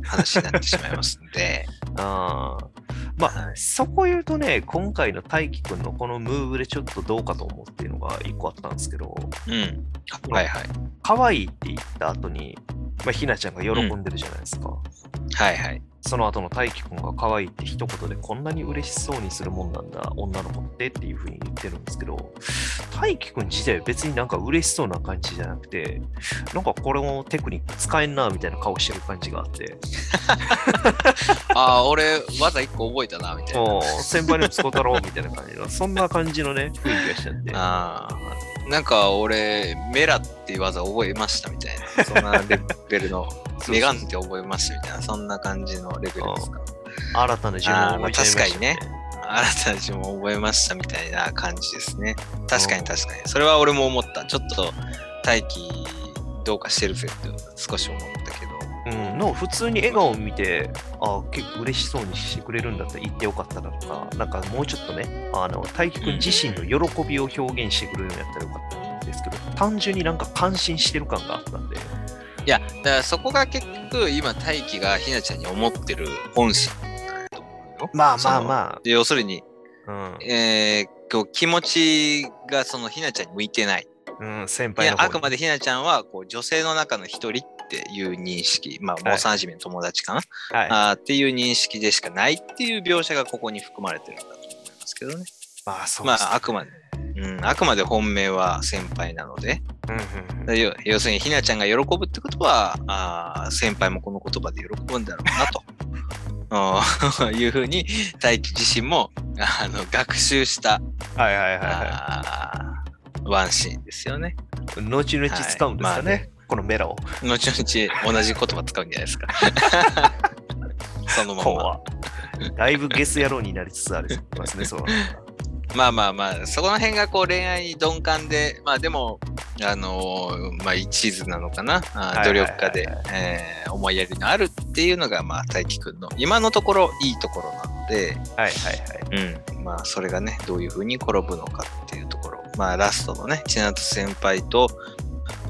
話になってしまいますので、あーまあ、はいそこ言うとね、今回の大輝くんのこのムーブでちょっとどうかと思うっていうのが一個あったんですけど、うん。はいはい。可愛いって言った後に、まあ、ひなちゃんが喜んでるじゃないですか。はいはい。その後の大輝くんが可愛いって一言でこんなに嬉しそうにするもんなんだ、女の子ってっていうふうに言ってるんですけど、大輝くん自体は別になんか嬉しそうな感じじゃなくて、なんかこれもテクニック使えんなみたいな顔してる感じがあって、ああ、俺、技一個覚えたな、みたいな。先輩にも使うたろうみたいな感じの、そんな感じのね、雰囲気がしちゃって。ああ。なんか俺、メラっていう技覚えましたみたいな。そんなレベルの、メガンって覚えましたみたいな、そんな感じのレベルですか。新たな呪文を覚えました、確かにね新たな自分を覚えましたみたいな感じですね。確かに確かに。それは俺も思った。ちょっと大気どうかしてるぜって少し思ったけど。うん、の普通に笑顔を見て、あ結構嬉しそうにしてくれるんだったら言ってよかったなとか、なんかもうちょっとね、あの大輝くん自身の喜びを表現してくれるんやったらよかったんですけど、単純になんか感心してる感があったんで、いや、だからそこが結局今大気がひなちゃんに思ってる本心だと思うよ。まあそのま要するに、あ、えーこう気持ちがそのひなちゃんに向いてない。うん、うん、先輩あくまでひなちゃんはこう女性の中の一人っていう認識、まあ、もう幼馴染の友達かな、はい、あーっていう認識でしかないっていう描写がここに含まれてるんだと思いますけどね。まあそうまですね。あ、あくまで、うん、あくまで本命は先輩なので、うんうんだ要要するにひなちゃんが喜ぶってことは、あー先輩もこの言葉で喜ぶんだろうなと。いうふうに大輝自身もあの学習した、はいはいはいはあーワンシーンですよね。い。後々使うんですかね、はい。まあねこのメラを。後々同じ言葉使うんじゃないですか。そのまま。怖だいぶゲス野郎になりつつありますね、そう。まあまあまあ、そこの辺がこう恋愛に鈍感で、まあでも、あのーまあ一途なのかな、努力家で、えー思いやりのあるっていうのが、まあ大輝くんの今のところいいところなので、はいはいはい。うん、まあそれがね、どういうふうに転ぶのかっていうところ、まあラストのね、千夏先輩と、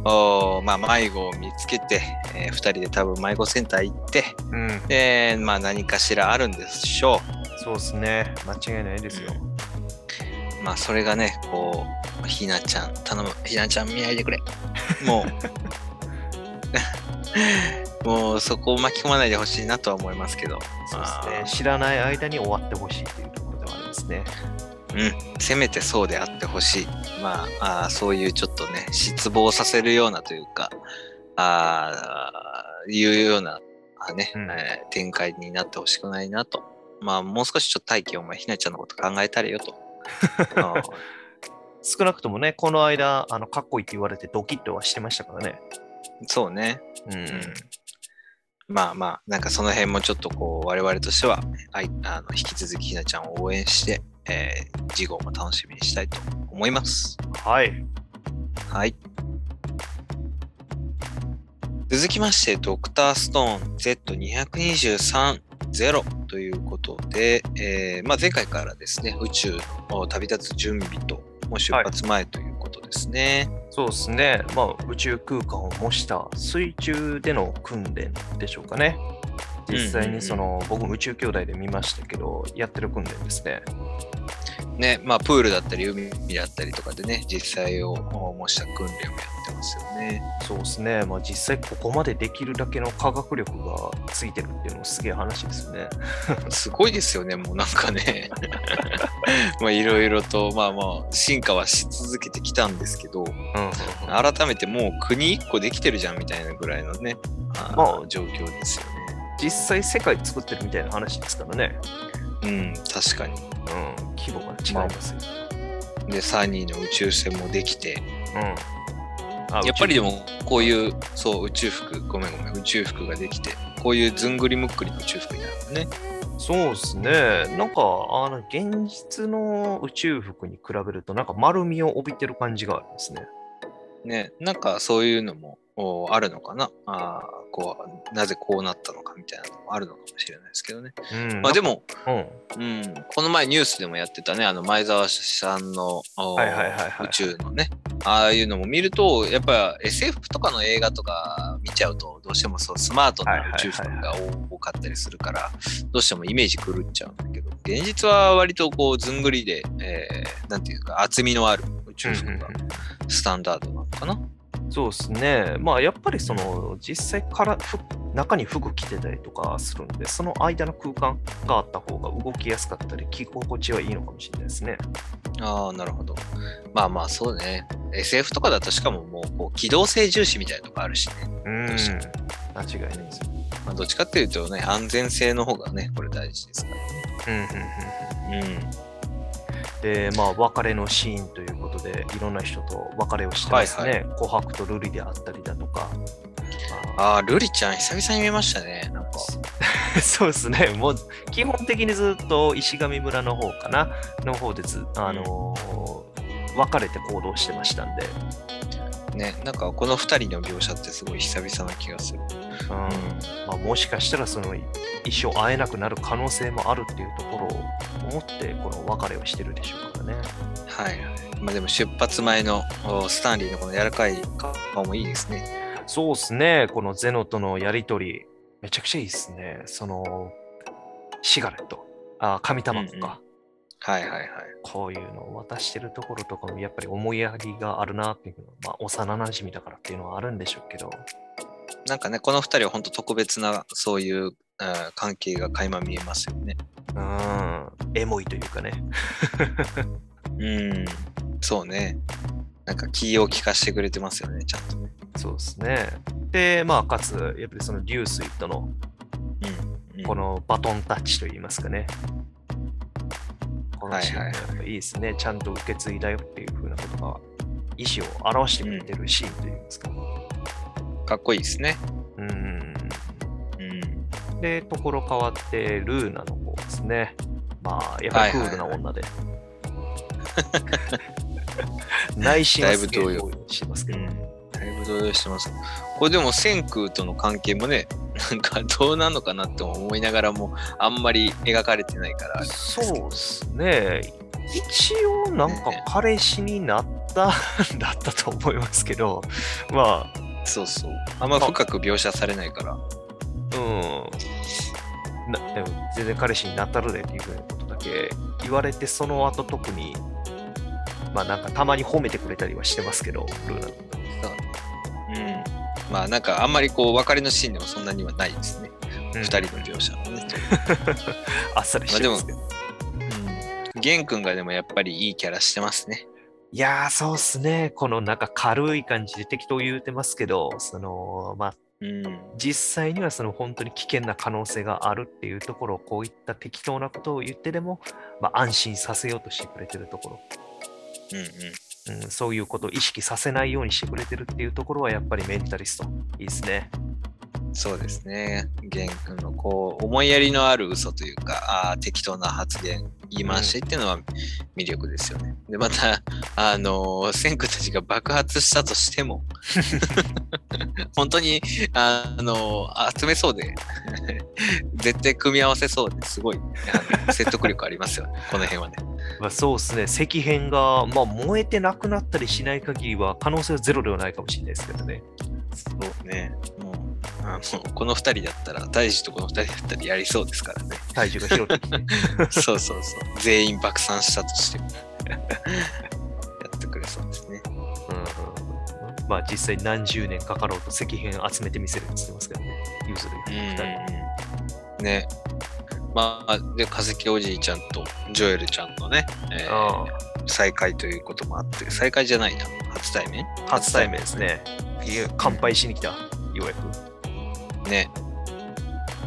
おーまあ迷子を見つけて、えー二人で多分迷子センター行って、うん、で、まあ何かしらあるんでしょう。そうですね。間違いないですよ。まあそれがね、こう、ひなちゃん、頼む、ひなちゃん見ないでくれ。もう、もうそこを巻き込まないでほしいなとは思いますけど、そうですまあ。ね知らない間に終わってほしいというところではありますね。うん、せめてそうであってほしい。まああー、そういうちょっとね、失望させるようなというか、あーいうような、あねうんえー展開になってほしくないなと。まあ、もう少しちょっと大気お前、ひなちゃんのこと考えたれよと。少なくともね、この間、あのかっこいいって言われてドキッとはしてましたからね。そうね。うんうんまあまあ、なんかその辺もちょっとこう、我々としては、あいあの引き続きひなちゃんを応援して、えー、次号も楽しみにしたいと思います。はい。はい。続きまして、ドクターストーン Z223 ゼロということで、えーまあ、前回からですね、宇宙の旅立つ準備と、もう出発前ということですね。そうですね。まあ、宇宙空間を模した水中での訓練でしょうかね。実際にその、僕も宇宙兄弟で見ましたけど、やってる訓練ですね。ね、まあ、プールだったり海だったりとかでね、実際を模した訓練をやってますよね。そうですね。まあ、実際ここまでできるだけの科学力がついてるっていうのもすげえ話ですよね。すごいですよね、もうなんかね。まあ、いろいろと、まあまあ、進化はし続けてきたんですけど、うんうん改めてもう国一個できてるじゃんみたいなぐらいのね、まあ状況ですよね。実際世界作ってるみたいな話ですからね。うん、確かに。うん、規模が違いますよ。で、サニーの宇宙船もできて、うん。あやっぱりでも、こういう、そう、宇宙服、ごめんごめん、宇宙服ができて、こういうずんぐりむっくりの宇宙服になるのね。そうですね。なんか、あの、現実の宇宙服に比べると、なんか丸みを帯びてる感じがあるんですね。ね、なんかそういうのもおあるのかな？あーこう、なぜこうなったのかみたいなのもあるのかもしれないですけどね。うん。まあでも、うん。うん、この前ニュースでもやってたね、あの前澤さんの宇宙のね、ああいうのも見ると、やっぱ SF とかの映画とか見ちゃうと、どうしてもそうスマートな宇宙服が多かったりするから、どうしてもイメージ狂っちゃうんだけど、現実は割とこうずんぐりで、えーなんていうか厚みのある宇宙服がスタンダードなのかな？そうですね。まあ、やっぱりその、実際から服中に服着てたりとかするんで、その間の空間があった方が動きやすかったり、着心地はいいのかもしれないですね。ああ、なるほど。まあまあそうね。SF とかだとしかももうこう機動性重視みたいなとこあるしね。うん。間違いないですよ。まあ、どっちかっていうとね、安全性の方がね、これ大事ですからうんうんうんうん。ね。で、まあ、別れのシーンということで、いろんな人と別れをしてますね。はい琥珀とルリであったりだとか。ああ、ルリちゃん久々に見ましたね。なんか。あ そうですね。もう、基本的にずっと石上村の方かな、の方でず、あのー別れて行動してましたんで、ね、なんかこの二人の描写ってすごい久々な気がする。うんまあ、もしかしたらその一生会えなくなる可能性もあるっていうところを思ってこの別れをしてるでしょうからね。はいはい。まあでも出発前のおスタンリーのこの柔らかい顔もいいですね。そうですね、このゼノとのやりとり、めちゃくちゃいいですね。その、シガレット、あ紙タバコか、はいはいはい。こういうのを渡してるところとかもやっぱり思いやりがあるなっていうのは、まあ、幼馴染だからっていうのはあるんでしょうけど、なんかね、この二人は本当特別なそういう関係が垣間見えますよね。うん、エモいというかね。うん。そうね。なんか気を利かしてくれてますよね、ちゃんとね。そうですね。で、まあ、かつ、やっぱりその流水とのうん。このバトンタッチといいますかね。このシーンがはいやっぱいいですね。ちゃんと受け継いだよっていうふうなことが、意思を表してくれてるシーンといいますか。かっこいいですね。うん。うん。で、ところ変わって、ルーナの方ですね。まあ、やっぱりクールな女で。内心はすげえだいぶ動動揺してますけど。だいぶ動揺してます。これでも千空との関係もね、なんかどうなのかなって思いながらも、あんまり描かれてないから。そうですね。一応なんかね彼氏になったんだったと思いますけど、まそうそう。あんま深く描写されないから。あ、うん。なでも全然彼氏になったるでっていうふうなことだけ言われて、その後特に、まあなんかたまに褒めてくれたりはしてますけど、ルーナのうん。まあなんかあんまりこう別れのシーンでもそんなにはないですね。うん二人の描写はね。あっさりしてますけど。うん。玄君がでもやっぱりいいキャラしてますね。いやー、そうっすね。このなんか軽い感じで適当言うてますけど、その、まあ、うん。実際にはその本当に危険な可能性があるっていうところをこういった適当なことを言ってでも、まあ、安心させようとしてくれてるとこうんうん。そういうことを意識させないようにしてくれてるっていうところはやっぱりメンタリストいいですね。そうですね。玄君のこう思いやりのある嘘というか、あー適当な発言、言い回しっていうのは魅力ですよね。で、また、あのー、先駆たちが爆発したとしても、本当に、あのー集めそうで、絶対組み合わせそうですごい説得力ありますよね、この辺はね。まあ、そうですね、石片が、まあ、燃えてなくなったりしない限りは可能性はゼロではないかもしれないですけどね。そうね。もう、あのこの二人だったら、大樹とこの二人だったらやりそうですからね。体重が広ってきて。そうそうそう。全員爆散したとしても。やってくれそうですね。うんうんまあ実際何十年かかろうと石片集めてみせるって言ってますけどね。ユーズル2人。うん。ね。まあ、で、化石おじいちゃんとジョエルちゃんのね、えーあ再会ということもあって、再会じゃないな。初対面？あ初対面ですね。乾杯しに来た、ようやく。ね。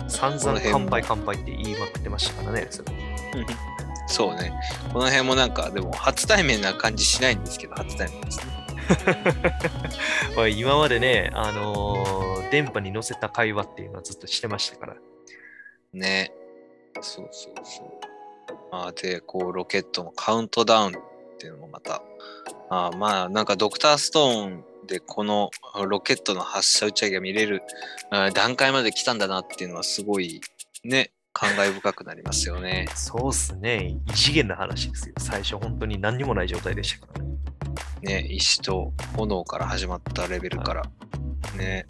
散々乾杯乾杯って言いまくってましたからね。それそうね。この辺もなんか、でも初対面な感じしないんですけど、初対面ですね。まあ今までね、あのー電波に乗せた会話っていうのはずっとしてましたから。ね。そうそうそう。まあ、で、こう、ロケットのカウントダウンっていうのもまた、あーまあ、なんかドクターストーンでこのロケットの発射打ち上げが見れる段階まで来たんだなっていうのはすごいね、感慨深くなりますよね。そうっすね。異次元な話ですよ。最初本当に何にもない状態でしたからね。ね、石と炎から始まったレベルから。ね。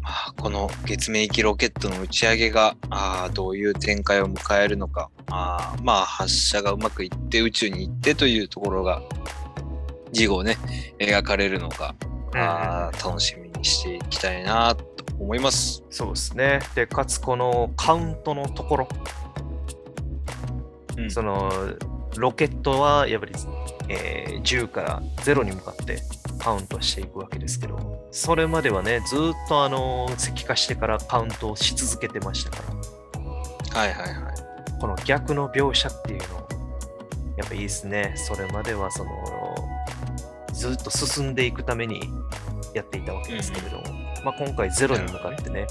まあ、この月面行きロケットの打ち上げがあーどういう展開を迎えるのか、あーまあ発射がうまくいって宇宙に行ってというところが事後ね描かれるのか、あー楽しみにしていきたいなと思います。そうですね。で、かつこのカウントのところ、うんそのロケットはやっぱり、えー10から0に向かってカウントしていくわけですけど、それまではね、ずーっとあの石化してからカウントをし続けてましたから、はいはいはい。この逆の描写っていうの、やっぱいいですね。それまではそのずっと進んでいくためにやっていたわけですけれども、まあ、今回ゼロに向かってね、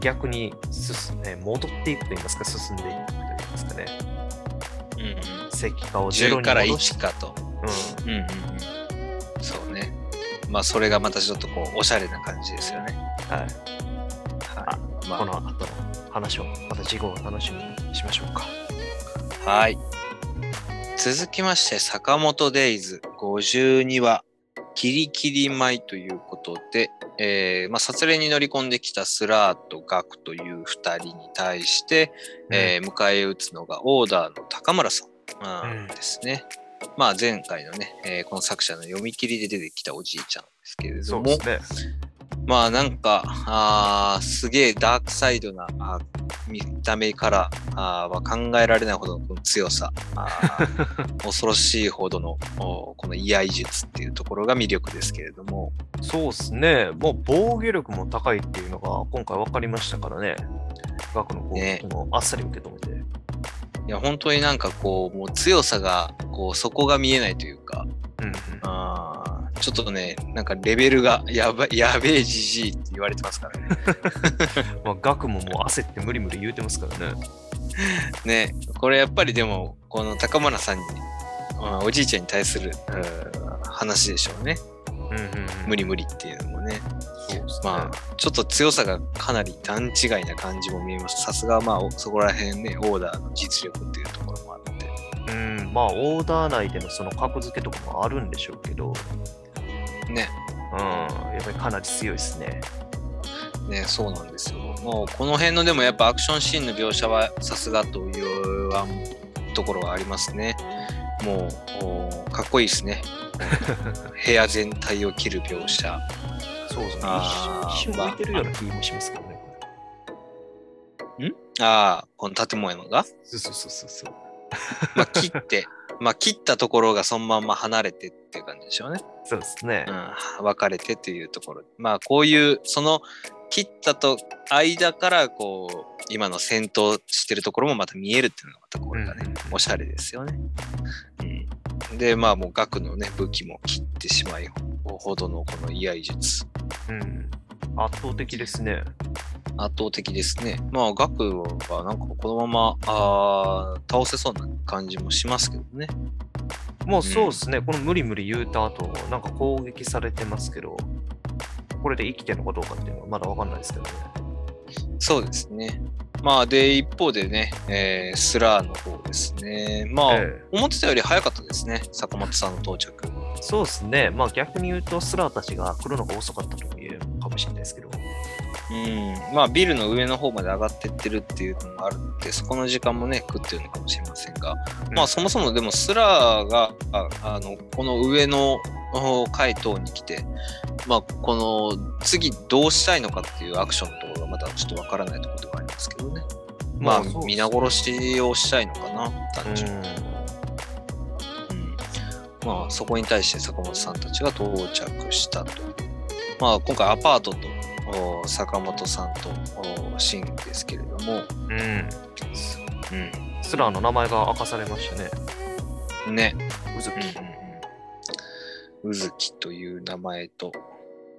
逆に進、ね、戻っていくといいますか、進んでいくといいますかね、うんうん、石化をゼロ10からに戻し1かと。うん、うんうんうん。そうね。まあそれがまたちょっとこうおしゃれな感じですよね。はい、はい。まこの後の話をまた次号を楽しみにしましょうか。あ、はい。続きまして、坂本デイズ52話、キリキリ舞ということで、えーまあ、撮影に乗り込んできたスラーとガクという2人に対して、えー迎え撃つのがオーダーの高村さん、うんうんですね。まあ前回のね、えーこの作者の読み切りで出てきたおじいちゃんですけれども、ね。まあなんか、あーすげえダークサイドな見た目からあーは考えられないほどのこの強さ、恐ろしいほどのおこの居合術っていうところが魅力ですけれども、そうですね。もう防御力も高いっていうのが今回分かりましたからね。額の攻撃もあっさり受け止めて。いや本当になんかこう、もう強さが、こう底が見えないというか、うんうんあーちょっとね、なんかレベルがやばやべえじじいって言われてますからね。まあ、額ももう焦って無理無理言うてますからね。ね、これやっぱりでも、この高村さんに、あおじいちゃんに対するうん話でしょうね。うんうんうん無理無理っていうのもね。ねまあ、ちょっと強さがかなり段違いな感じも見えます。さすが、まあ、おそこら辺ね、オーダーの実力っていうところもあって。うん、まあ、オーダー内でのその格付けとかもあるんでしょうけど、ね、うん、やっぱりかなり強いですね。ね、そうなんですよ。もう、この辺のでもやっぱアクションシーンの描写はさすがというあところはありますね。もう、おかっこいいですね。部屋全体を切る描写。そうですね。あー一瞬浮いてるような気もしますけどね。ああ、この建物が、そうそうそうそうそう。まあ、切って、まあ、切ったところがそのまんま離れてっていう感じでしょうね。そうですね。うん、分かれてっていうところ。まあ、こういう、その切ったと間から、こう、今の戦闘してるところもまた見えるっていうのがまたこれがね、うんうんおしゃれですよね。うん、で、まあ、もう額のね、武器も切ってしまいほどのこの居合術。うん。圧倒的ですね。圧倒的ですね。まあ、ガクはなんかこのままあー倒せそうな感じもしますけどね。もうそうですね、この無理無理言うた後、なんか攻撃されてますけど、これで生きてるのかどうかっていうのはまだわかんないですけどね。そうですね。まあ、で、一方でね、えースラーの方ですね。まあ、え思ってたより早かったですね、坂本さんの到着。えそうですね、まあ逆に言うと、スラーたちが来るのが遅かったとも言えるかもしれないですけど。うん、まあビルの上の方まで上がってってるっていうのもあるので、そこの時間もね、食ってるのかもしれませんが、まあそもそもでもスラーが、ああの、この上のお階等に来て、まあこの次どうしたいのかっていうアクションのところがまだちょっとわからないところではありますけどね。まあ、皆殺しをしたいのかな、単純に。うんうんまあそこに対して坂本さんたちが到着したと。まあ今回アパートとお坂本さんとおシーンですけれども、うん。うスラーの名前が明かされましたね。ん、ね、うずき。うずきという名前と、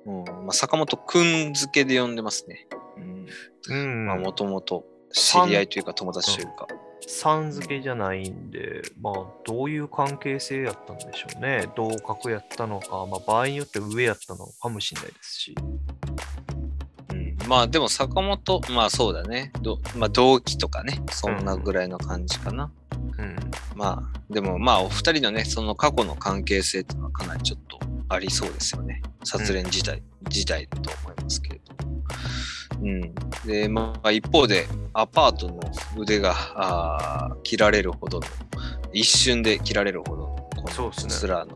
うんまあ、坂本くん付けで呼んでますね。うんうん。まあもともと知り合いというか友達というか。さん付けじゃないんで、まあ、どういう関係性やったんでしょうね。同格やったのか、まあ、場合によって上やったのかもしれないですし。うん、まあでも坂本、まあそうだね。どまあ同期とかね、そんなぐらいの感じかな。うん。まあ、でもまあ、お二人のね、その過去の関係性っていうのはかなりちょっとありそうですよね。殺練時代、時代だと思いますけれど。うん。で、まあ、一方で、アパートの腕が切られるほどの、一瞬で切られるほどの、このスラーの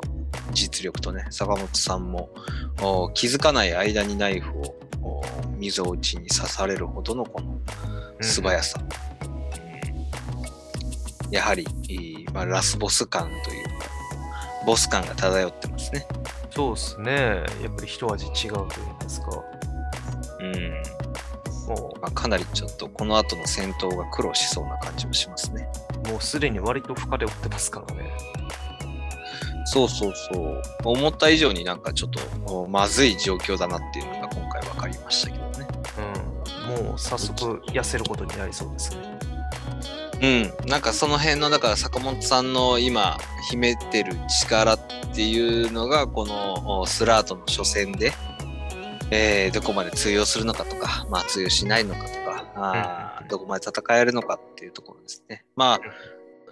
実力とね、坂本さんもお気づかない間にナイフをお溝落ちに刺されるほどのこの素早さ。うんやはり、まあ、ラスボス感というか、ボス感が漂ってますね。そうですね。やっぱり一味違うと言いますか。うん。もまあ、かなりちょっとこの後の戦闘が苦労しそうな感じもしますね。う、もうすでに割と深で追ってますからね。そうそうそう。思った以上になんかちょっとおまずい状況だなっていうのが今回分かりましたけどね。うん。もう早速痩せることになりそうですね。うん。なんかその辺の、だから坂本さんの今秘めてる力っていうのが、このおスラートの初戦で、えーどこまで通用するのかとか、まあ通用しないのかとか、あーどこまで戦えるのかっていうところですね。まあ、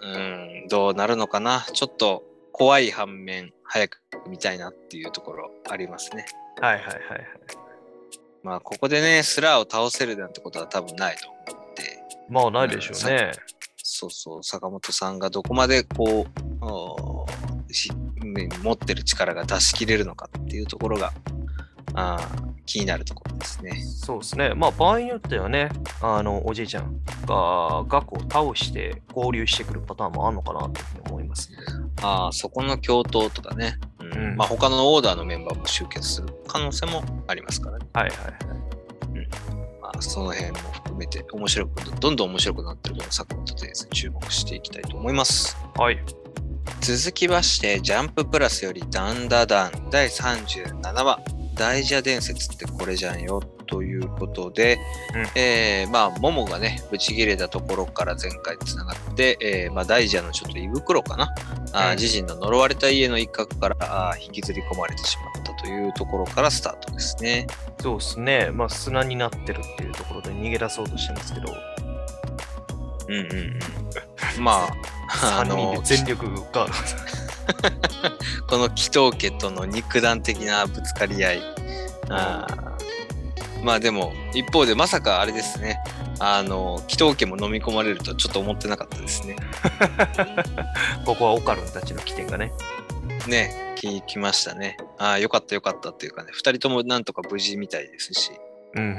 うん、どうなるのかな。ちょっと怖い反面、早く見たいなっていうところありますね。はいはいはいはい。まあ、ここでね、スラーを倒せるなんてことは多分ないと思って、まあないでしょうね。そうそう、坂本さんがどこまでこう、持ってる力が出し切れるのかっていうところが、あー気になるところですね。そうですね。まあ場合によってはね、あの、おじいちゃんが額を倒して合流してくるパターンもあるのかなと思いますね。ああ、そこの共闘とかね、うんうんまあ他のオーダーのメンバーも集結する可能性もありますからね。はいはいはい。まあ、その辺も含めて面白く、どんどん面白くなってるこの坂本テニスに注目していきたいと思います。はい。続きまして、ジャンププラスよりダンダダン第37話、大蛇伝説ってこれじゃんよということで、うんえーまあ、モモがね、ブチ切れたところから前回つながって、えーまあ、大蛇のちょっと胃袋かな、あーうん自身の呪われた家の一角からあー引きずり込まれてしまったというところからスタートですね。そうですね。まあ砂になってるっていうところで逃げ出そうとしてますけど、うんうんうん。まあ、あ3人ので、全力ガード。この祈祷家との肉弾的なぶつかり合い。あーまあでも、一方でまさかあれですね。あの、祈祷家も飲み込まれるとちょっと思ってなかったですね。ここはオカルンたちの起点がね。ね、聞きましたね。ああ、よかったよかったっていうかね、二人ともなんとか無事みたいですし。うんうん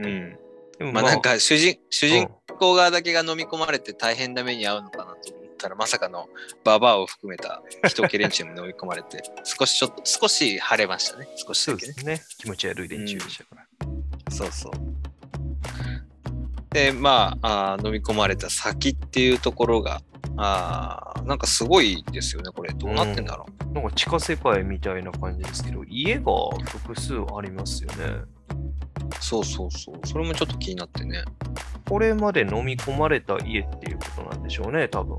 うんううん。ん。でもまあなんか主人、主人うん公側だけが飲み込まれて大変な目に遭うのかなと思ったら、まさかのババアを含めた祈祷家連中も飲み込まれて、少しちょっと、少し晴れましたね。少しだけね。ね。気持ち悪い連中でしたから。そうそう。で、まあ、あー飲み込まれた先っていうところが、あーなんかすごいですよね、これ。どうなってんだろう。なんか地下世界みたいな感じですけど、家が複数ありますよね。そうそうそう。それもちょっと気になってね。これまで飲み込まれた家っていうことなんでしょうね、多分。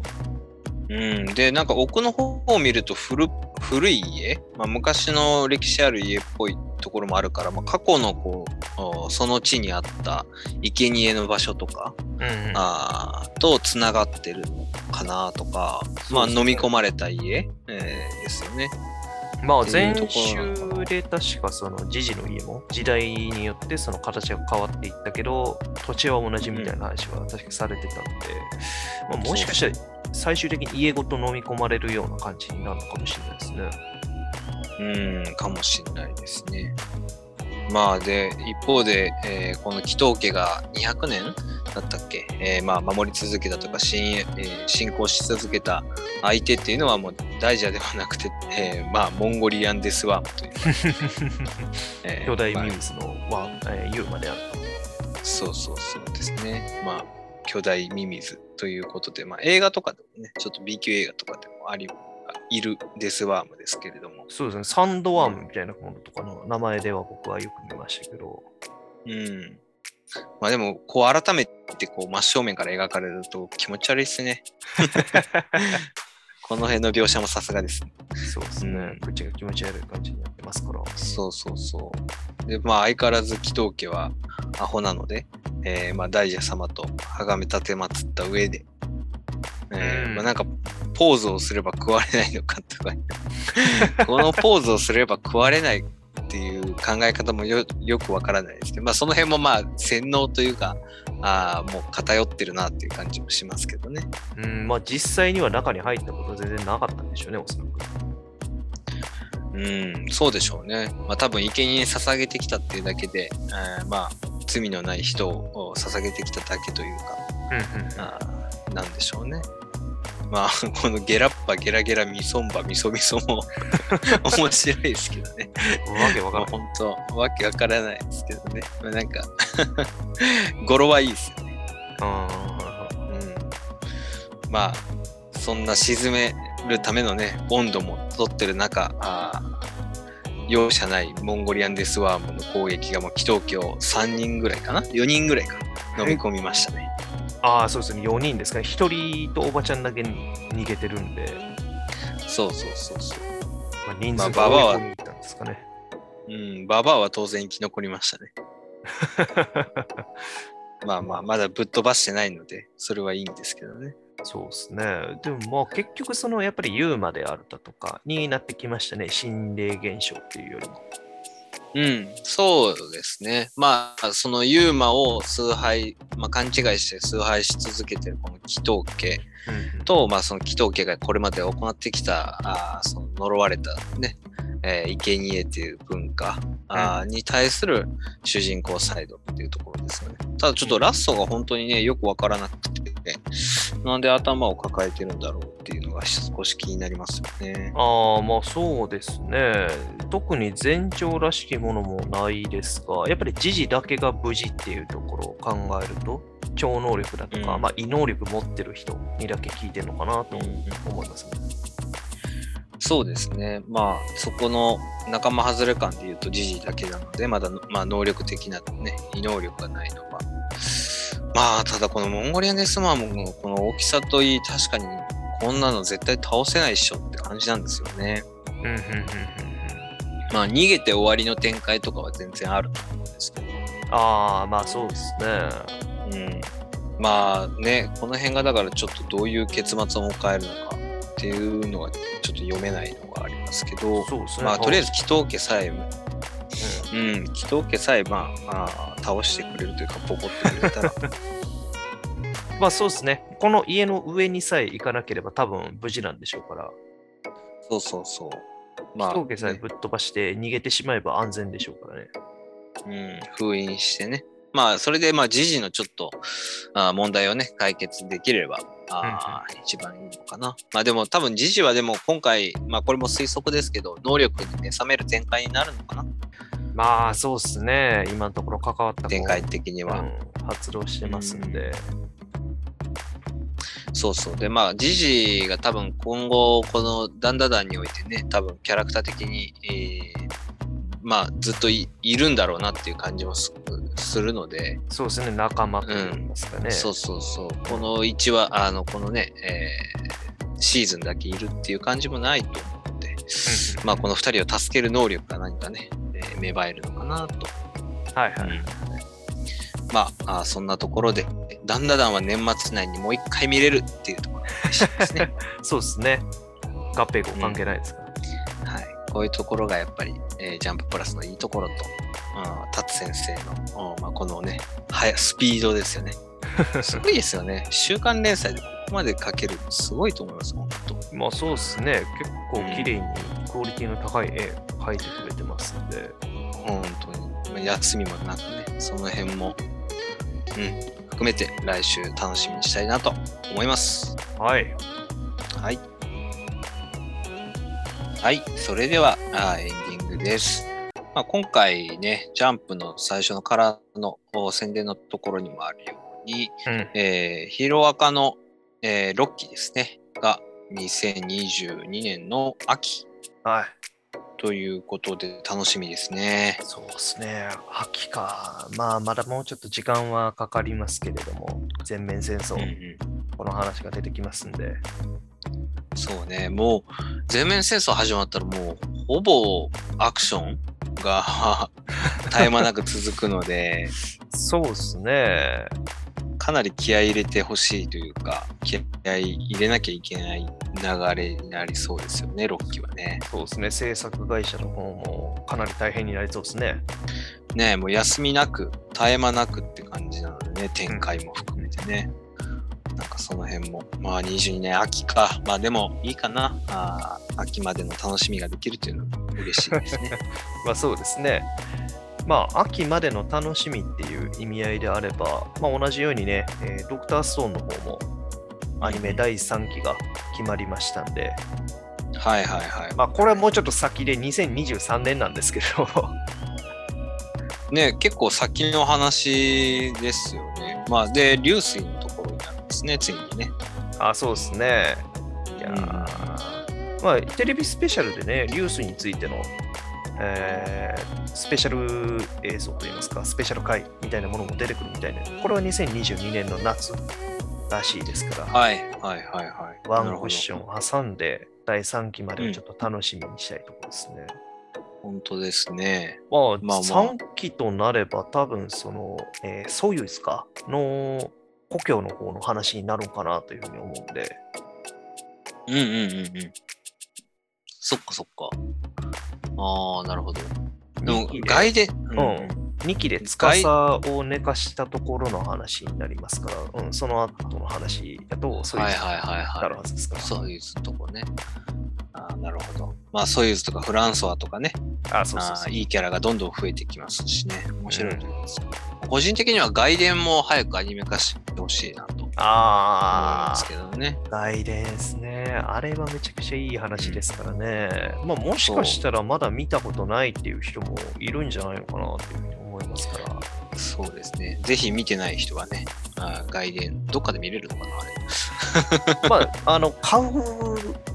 うん。で、なんか奥の方を見ると古古い家、まあ、昔の歴史ある家っぽいところもあるから、まあ、過去のこうおその地にあった生贄の場所とか、うんあーとつながってるのかなとか、まあ、飲み込まれた家、えーですよね。まあ前週で確かそのジジの家も時代によってその形が変わっていったけど土地は同じみたいな話は確かされてたんで、まあ、もしかしたら最終的に家ごと飲み込まれるような感じになるのかもしれないですね。うん、かもしれないですね。まあで、一方で、えーこの祈祷家が200年だったっけ、えーまあ守り続けたとか信,、えー信仰し続けた相手っていうのはもう大蛇ではなくて、えーまあモンゴリアンデスワームという、えー巨大まあミミズのは、えー、ユーマであると。そうそうそうですね。まあ巨大ミミズということで、まあ映画とかでもね、ちょっと B 級映画とかでもありいるデスワームですけれども、そうですね、サンドワームみたいなものとかの名前では僕はよく見ましたけど、うん。まあでも、こう改めてこう真正面から描かれると気持ち悪いですね。この辺の描写もさすがですね。そうですねうん、口が気持ち悪い感じになってますから。そうそうそう。で、まあ相変わらず祈祷家はアホなので、えーまあ大蛇様と崇め立てまつった上で、えまあなんかポーズをすれば食われないのかとか、このポーズをすれば食われないっていう考え方もよよくわからないですけど、まあその辺もまあ洗脳というか、あーもう偏ってるなっていう感じもしますけどね。うん、まあ実際には中に入ったことは全然なかったんでしょうね、おそらく。うん、そうでしょうね。まあ多分生贄に捧げてきたっていうだけで、えーまあ罪のない人を捧げてきただけというか、あーなんでしょうね。まあ このゲラッパゲラゲラミソンバミソミソも 面白いですけどね。わけわかまあらない。本当わけわからないですけどね。まあ、なんか 語呂はいいですよね。うん。まあそんな沈めるためのね温度も取ってる中あー容赦ないモンゴリアンデスワームの攻撃がもう祈祷家を3人ぐらいかな？4人ぐらいか飲み込みましたね。ああ、そうですね、4人ですかね。1人とおばちゃんだけ逃げてるんで、そうそうそうそう。まあ、人数が多い方に行ったんですかね。うん、ババアは当然生き残りましたね。まあまあ、まだぶっ飛ばしてないので、それはいいんですけどね。そうですね。でもまあ結局そのやっぱりユーマであるだとかになってきましたね。心霊現象っていうよりも。うん、そうですね。まあ、そのユーマを崇拝、まあ、勘違いして崇拝し続けてるこの祈祷家うんと、まあ、その祈祷家がこれまで行ってきた、あーその呪われたね、えー、生贄っていう文化あーに対する主人公サイドっていうところですよね。ただちょっとラストが本当にね、よくわからなくて、なんで頭を抱えてるんだろうっていうのが少し気になりますよね。ああ、まあそうですね。特に前兆らしきものもないですが、やっぱり時事だけが無事っていうところを考えると、超能力だとか、うんまあ異能力持ってる人にだけ聞いてるのかなと思いますね。そうですね。まあ、そこの仲間外れ感で言うと、ジジイだけなので、まだ、まあ、能力的なね、異能力がないのは。まあ、ただこのモンゴリアンデスマーも、この大きさといい、確かに、こんなの絶対倒せないっしょって感じなんですよね。うんうんうんうんまあ、逃げて終わりの展開とかは全然あると思うんですけど。ああ、まあそうですね。うん。まあね、この辺がだからちょっとどういう結末を迎えるのかっていうのがちょっと読めないのがありますけど、そうですね。まあ、とりあえず、ず祈祷家さえうんうん、祈祷家さえ、まあ、あー倒してくれるというか、ポコってくれたら、まあそうですね。この家の上にさえ行かなければ多分無事なんでしょうから、そうそうそう。まあ、人家さえねぶっ飛ばして逃げてしまえば安全でしょうからね。うん、封印してね。まあ、それで、まあ、時事のちょっとあー問題をね、解決できれば、あー一番いいのかな。まあ、でも、多分、時事はでも、今回、まあ、これも推測ですけど、能力に目覚める展開になるのかな、まあそうですね。今のところ関わった子展開的には。うん発動してますんで。そうそう。で、まあ、ジジが多分今後、このダンダダンにおいてね、多分キャラクター的に、えーまあ、ずっといいるんだろうなっていう感じもすするので、そうですね、仲間といいますかね。そうそうそう。この1話、あの、このね、えーシーズンだけいるっていう感じもないと思って、うんまあ、この2人を助ける能力が何かね、えー芽生えるのかなと。はいはい。まああ、そんなところで、ダンダダンは年末内にもう一回見れるっていうところですね。そうですね。合併号関係ないですから。はい。こういうところがやっぱり、えージャンププラスのいいところと、うん、タツ先生の、うんまあ、このね、はやスピードですよね。すごいですよね。週刊連載でここまで書けるのすごいと思います、本当。まあそうですね。結構綺麗にクオリティの高い絵描いてくれてますんで。本当に。まあ休みもなくね、その辺も、うん、含めて来週楽しみにしたいなと思います。はい。はい。はい、それではあーエンディングです。まあ、今回ね、ジャンプの最初のカラーのお宣伝のところにもあるように、うん。えーヒロアカの、えー6期ですね、が2022年の秋はい。ということで楽しみですね。そうですね。秋か。まあまだもうちょっと時間はかかりますけれども、全面戦争、うんうんこの話が出てきますんで。そうね、もう全面戦争始まったらもうほぼアクションが 絶え間なく続くので、そうですね。かなり気合い入れてほしいというか、気合い入れなきゃいけない流れになりそうですよね、6期はね。そうですね。制作会社の方もかなり大変になりそうですね。ねもう休みなく、絶え間なくって感じなのでね、展開も含めてね。なんかその辺も、まあ22年秋か、まあでもいいかな。あー秋までの楽しみができるっていうのは嬉しいですね。まあそうですね。まあ、秋までの楽しみっていう意味合いであれば、まあ、同じようにね、えードクターストーンの方もアニメ第3期が決まりましたんで、はいはいはい。まあ、これはもうちょっと先で2023年なんですけど、ね結構先の話ですよね。まあで、流水のところになるんですね、ついにね。あ、そうですね。いやーまあ、テレビスペシャルでね、リュースについての、えースペシャル映像といいますか、スペシャル回みたいなものも出てくるみたいで、これは2022年の夏らしいですから、はいはいはいはい。ワンクッションを挟んで、第3期までをちょっと楽しみにしたいところですね。本当ですね。まあ、まあまあ3期となれば、多分その、えーソユーズかの故郷の方の話になるのかなというふうに思うんで、うんうんうんうん。そっかそっか。ああ、なるほど。でも二期、で外伝、うん、2期で司を寝かしたところの話になりますから、うん、その後の話だと、そういうはいはいはいなるははずですから。い。ソユーズとこね。なるほど。まあ、ソユーズとかフランソワとかね、あ、そうそういいキャラがどんどん増えてきますしね、面白いと思います。個人的には外伝も早くアニメ化してほしいなと思いあますけどね。あ、外伝ですね。あれはめちゃくちゃいい話ですからね。まあ、もしかしたらまだ見たことないっていう人もいるんじゃないのかなっていうふうに思いますから。そうですね。ぜひ見てない人はね、あー外伝、どっかで見れるのかな、あれ。まあ、あの、買う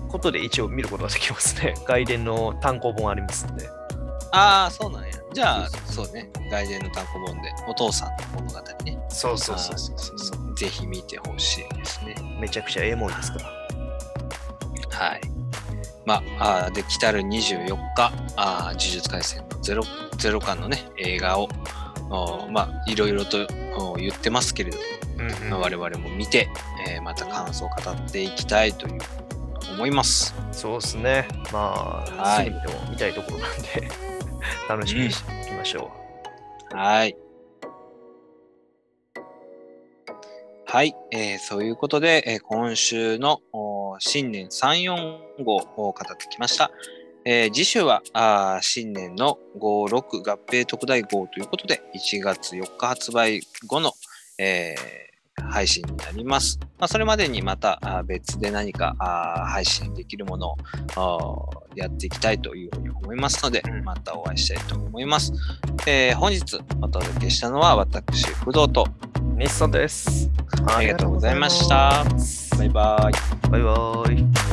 ことで一応見ることができますね。外伝の単行本ありますんで。ああ、そうなんや。じゃあ、そうそうね。外伝の単行本で、お父さんの物語ね。そうそうそうそうぜひ見てほしいですね。めちゃくちゃエモいですから。はい。まあ、あーで、来たる24日、あー呪術廻戦のゼロゼロ巻のね、映画を、おまあ、いろいろとお言ってますけれど、うんまあ我々も見て、えーまた感想を語っていきたいという思います。そうですね。まあ、はいすぐにでも見たいところなんで、楽しみにしていきましょはい。はい、えーそういうことで、えー今週のお新年3、4号を語ってきました。えー次週はあー新年の5、6合併特大号ということで、1月4日発売後の、えー配信になります。まあ、それまでにまた別で何か配信できるものをやっていきたいというふうに思いますので、うんまたお会いしたいと思います。えー本日お届けしたのは私、不動と、う。日産です。ありがとうございましたバイバイ。バイバイ。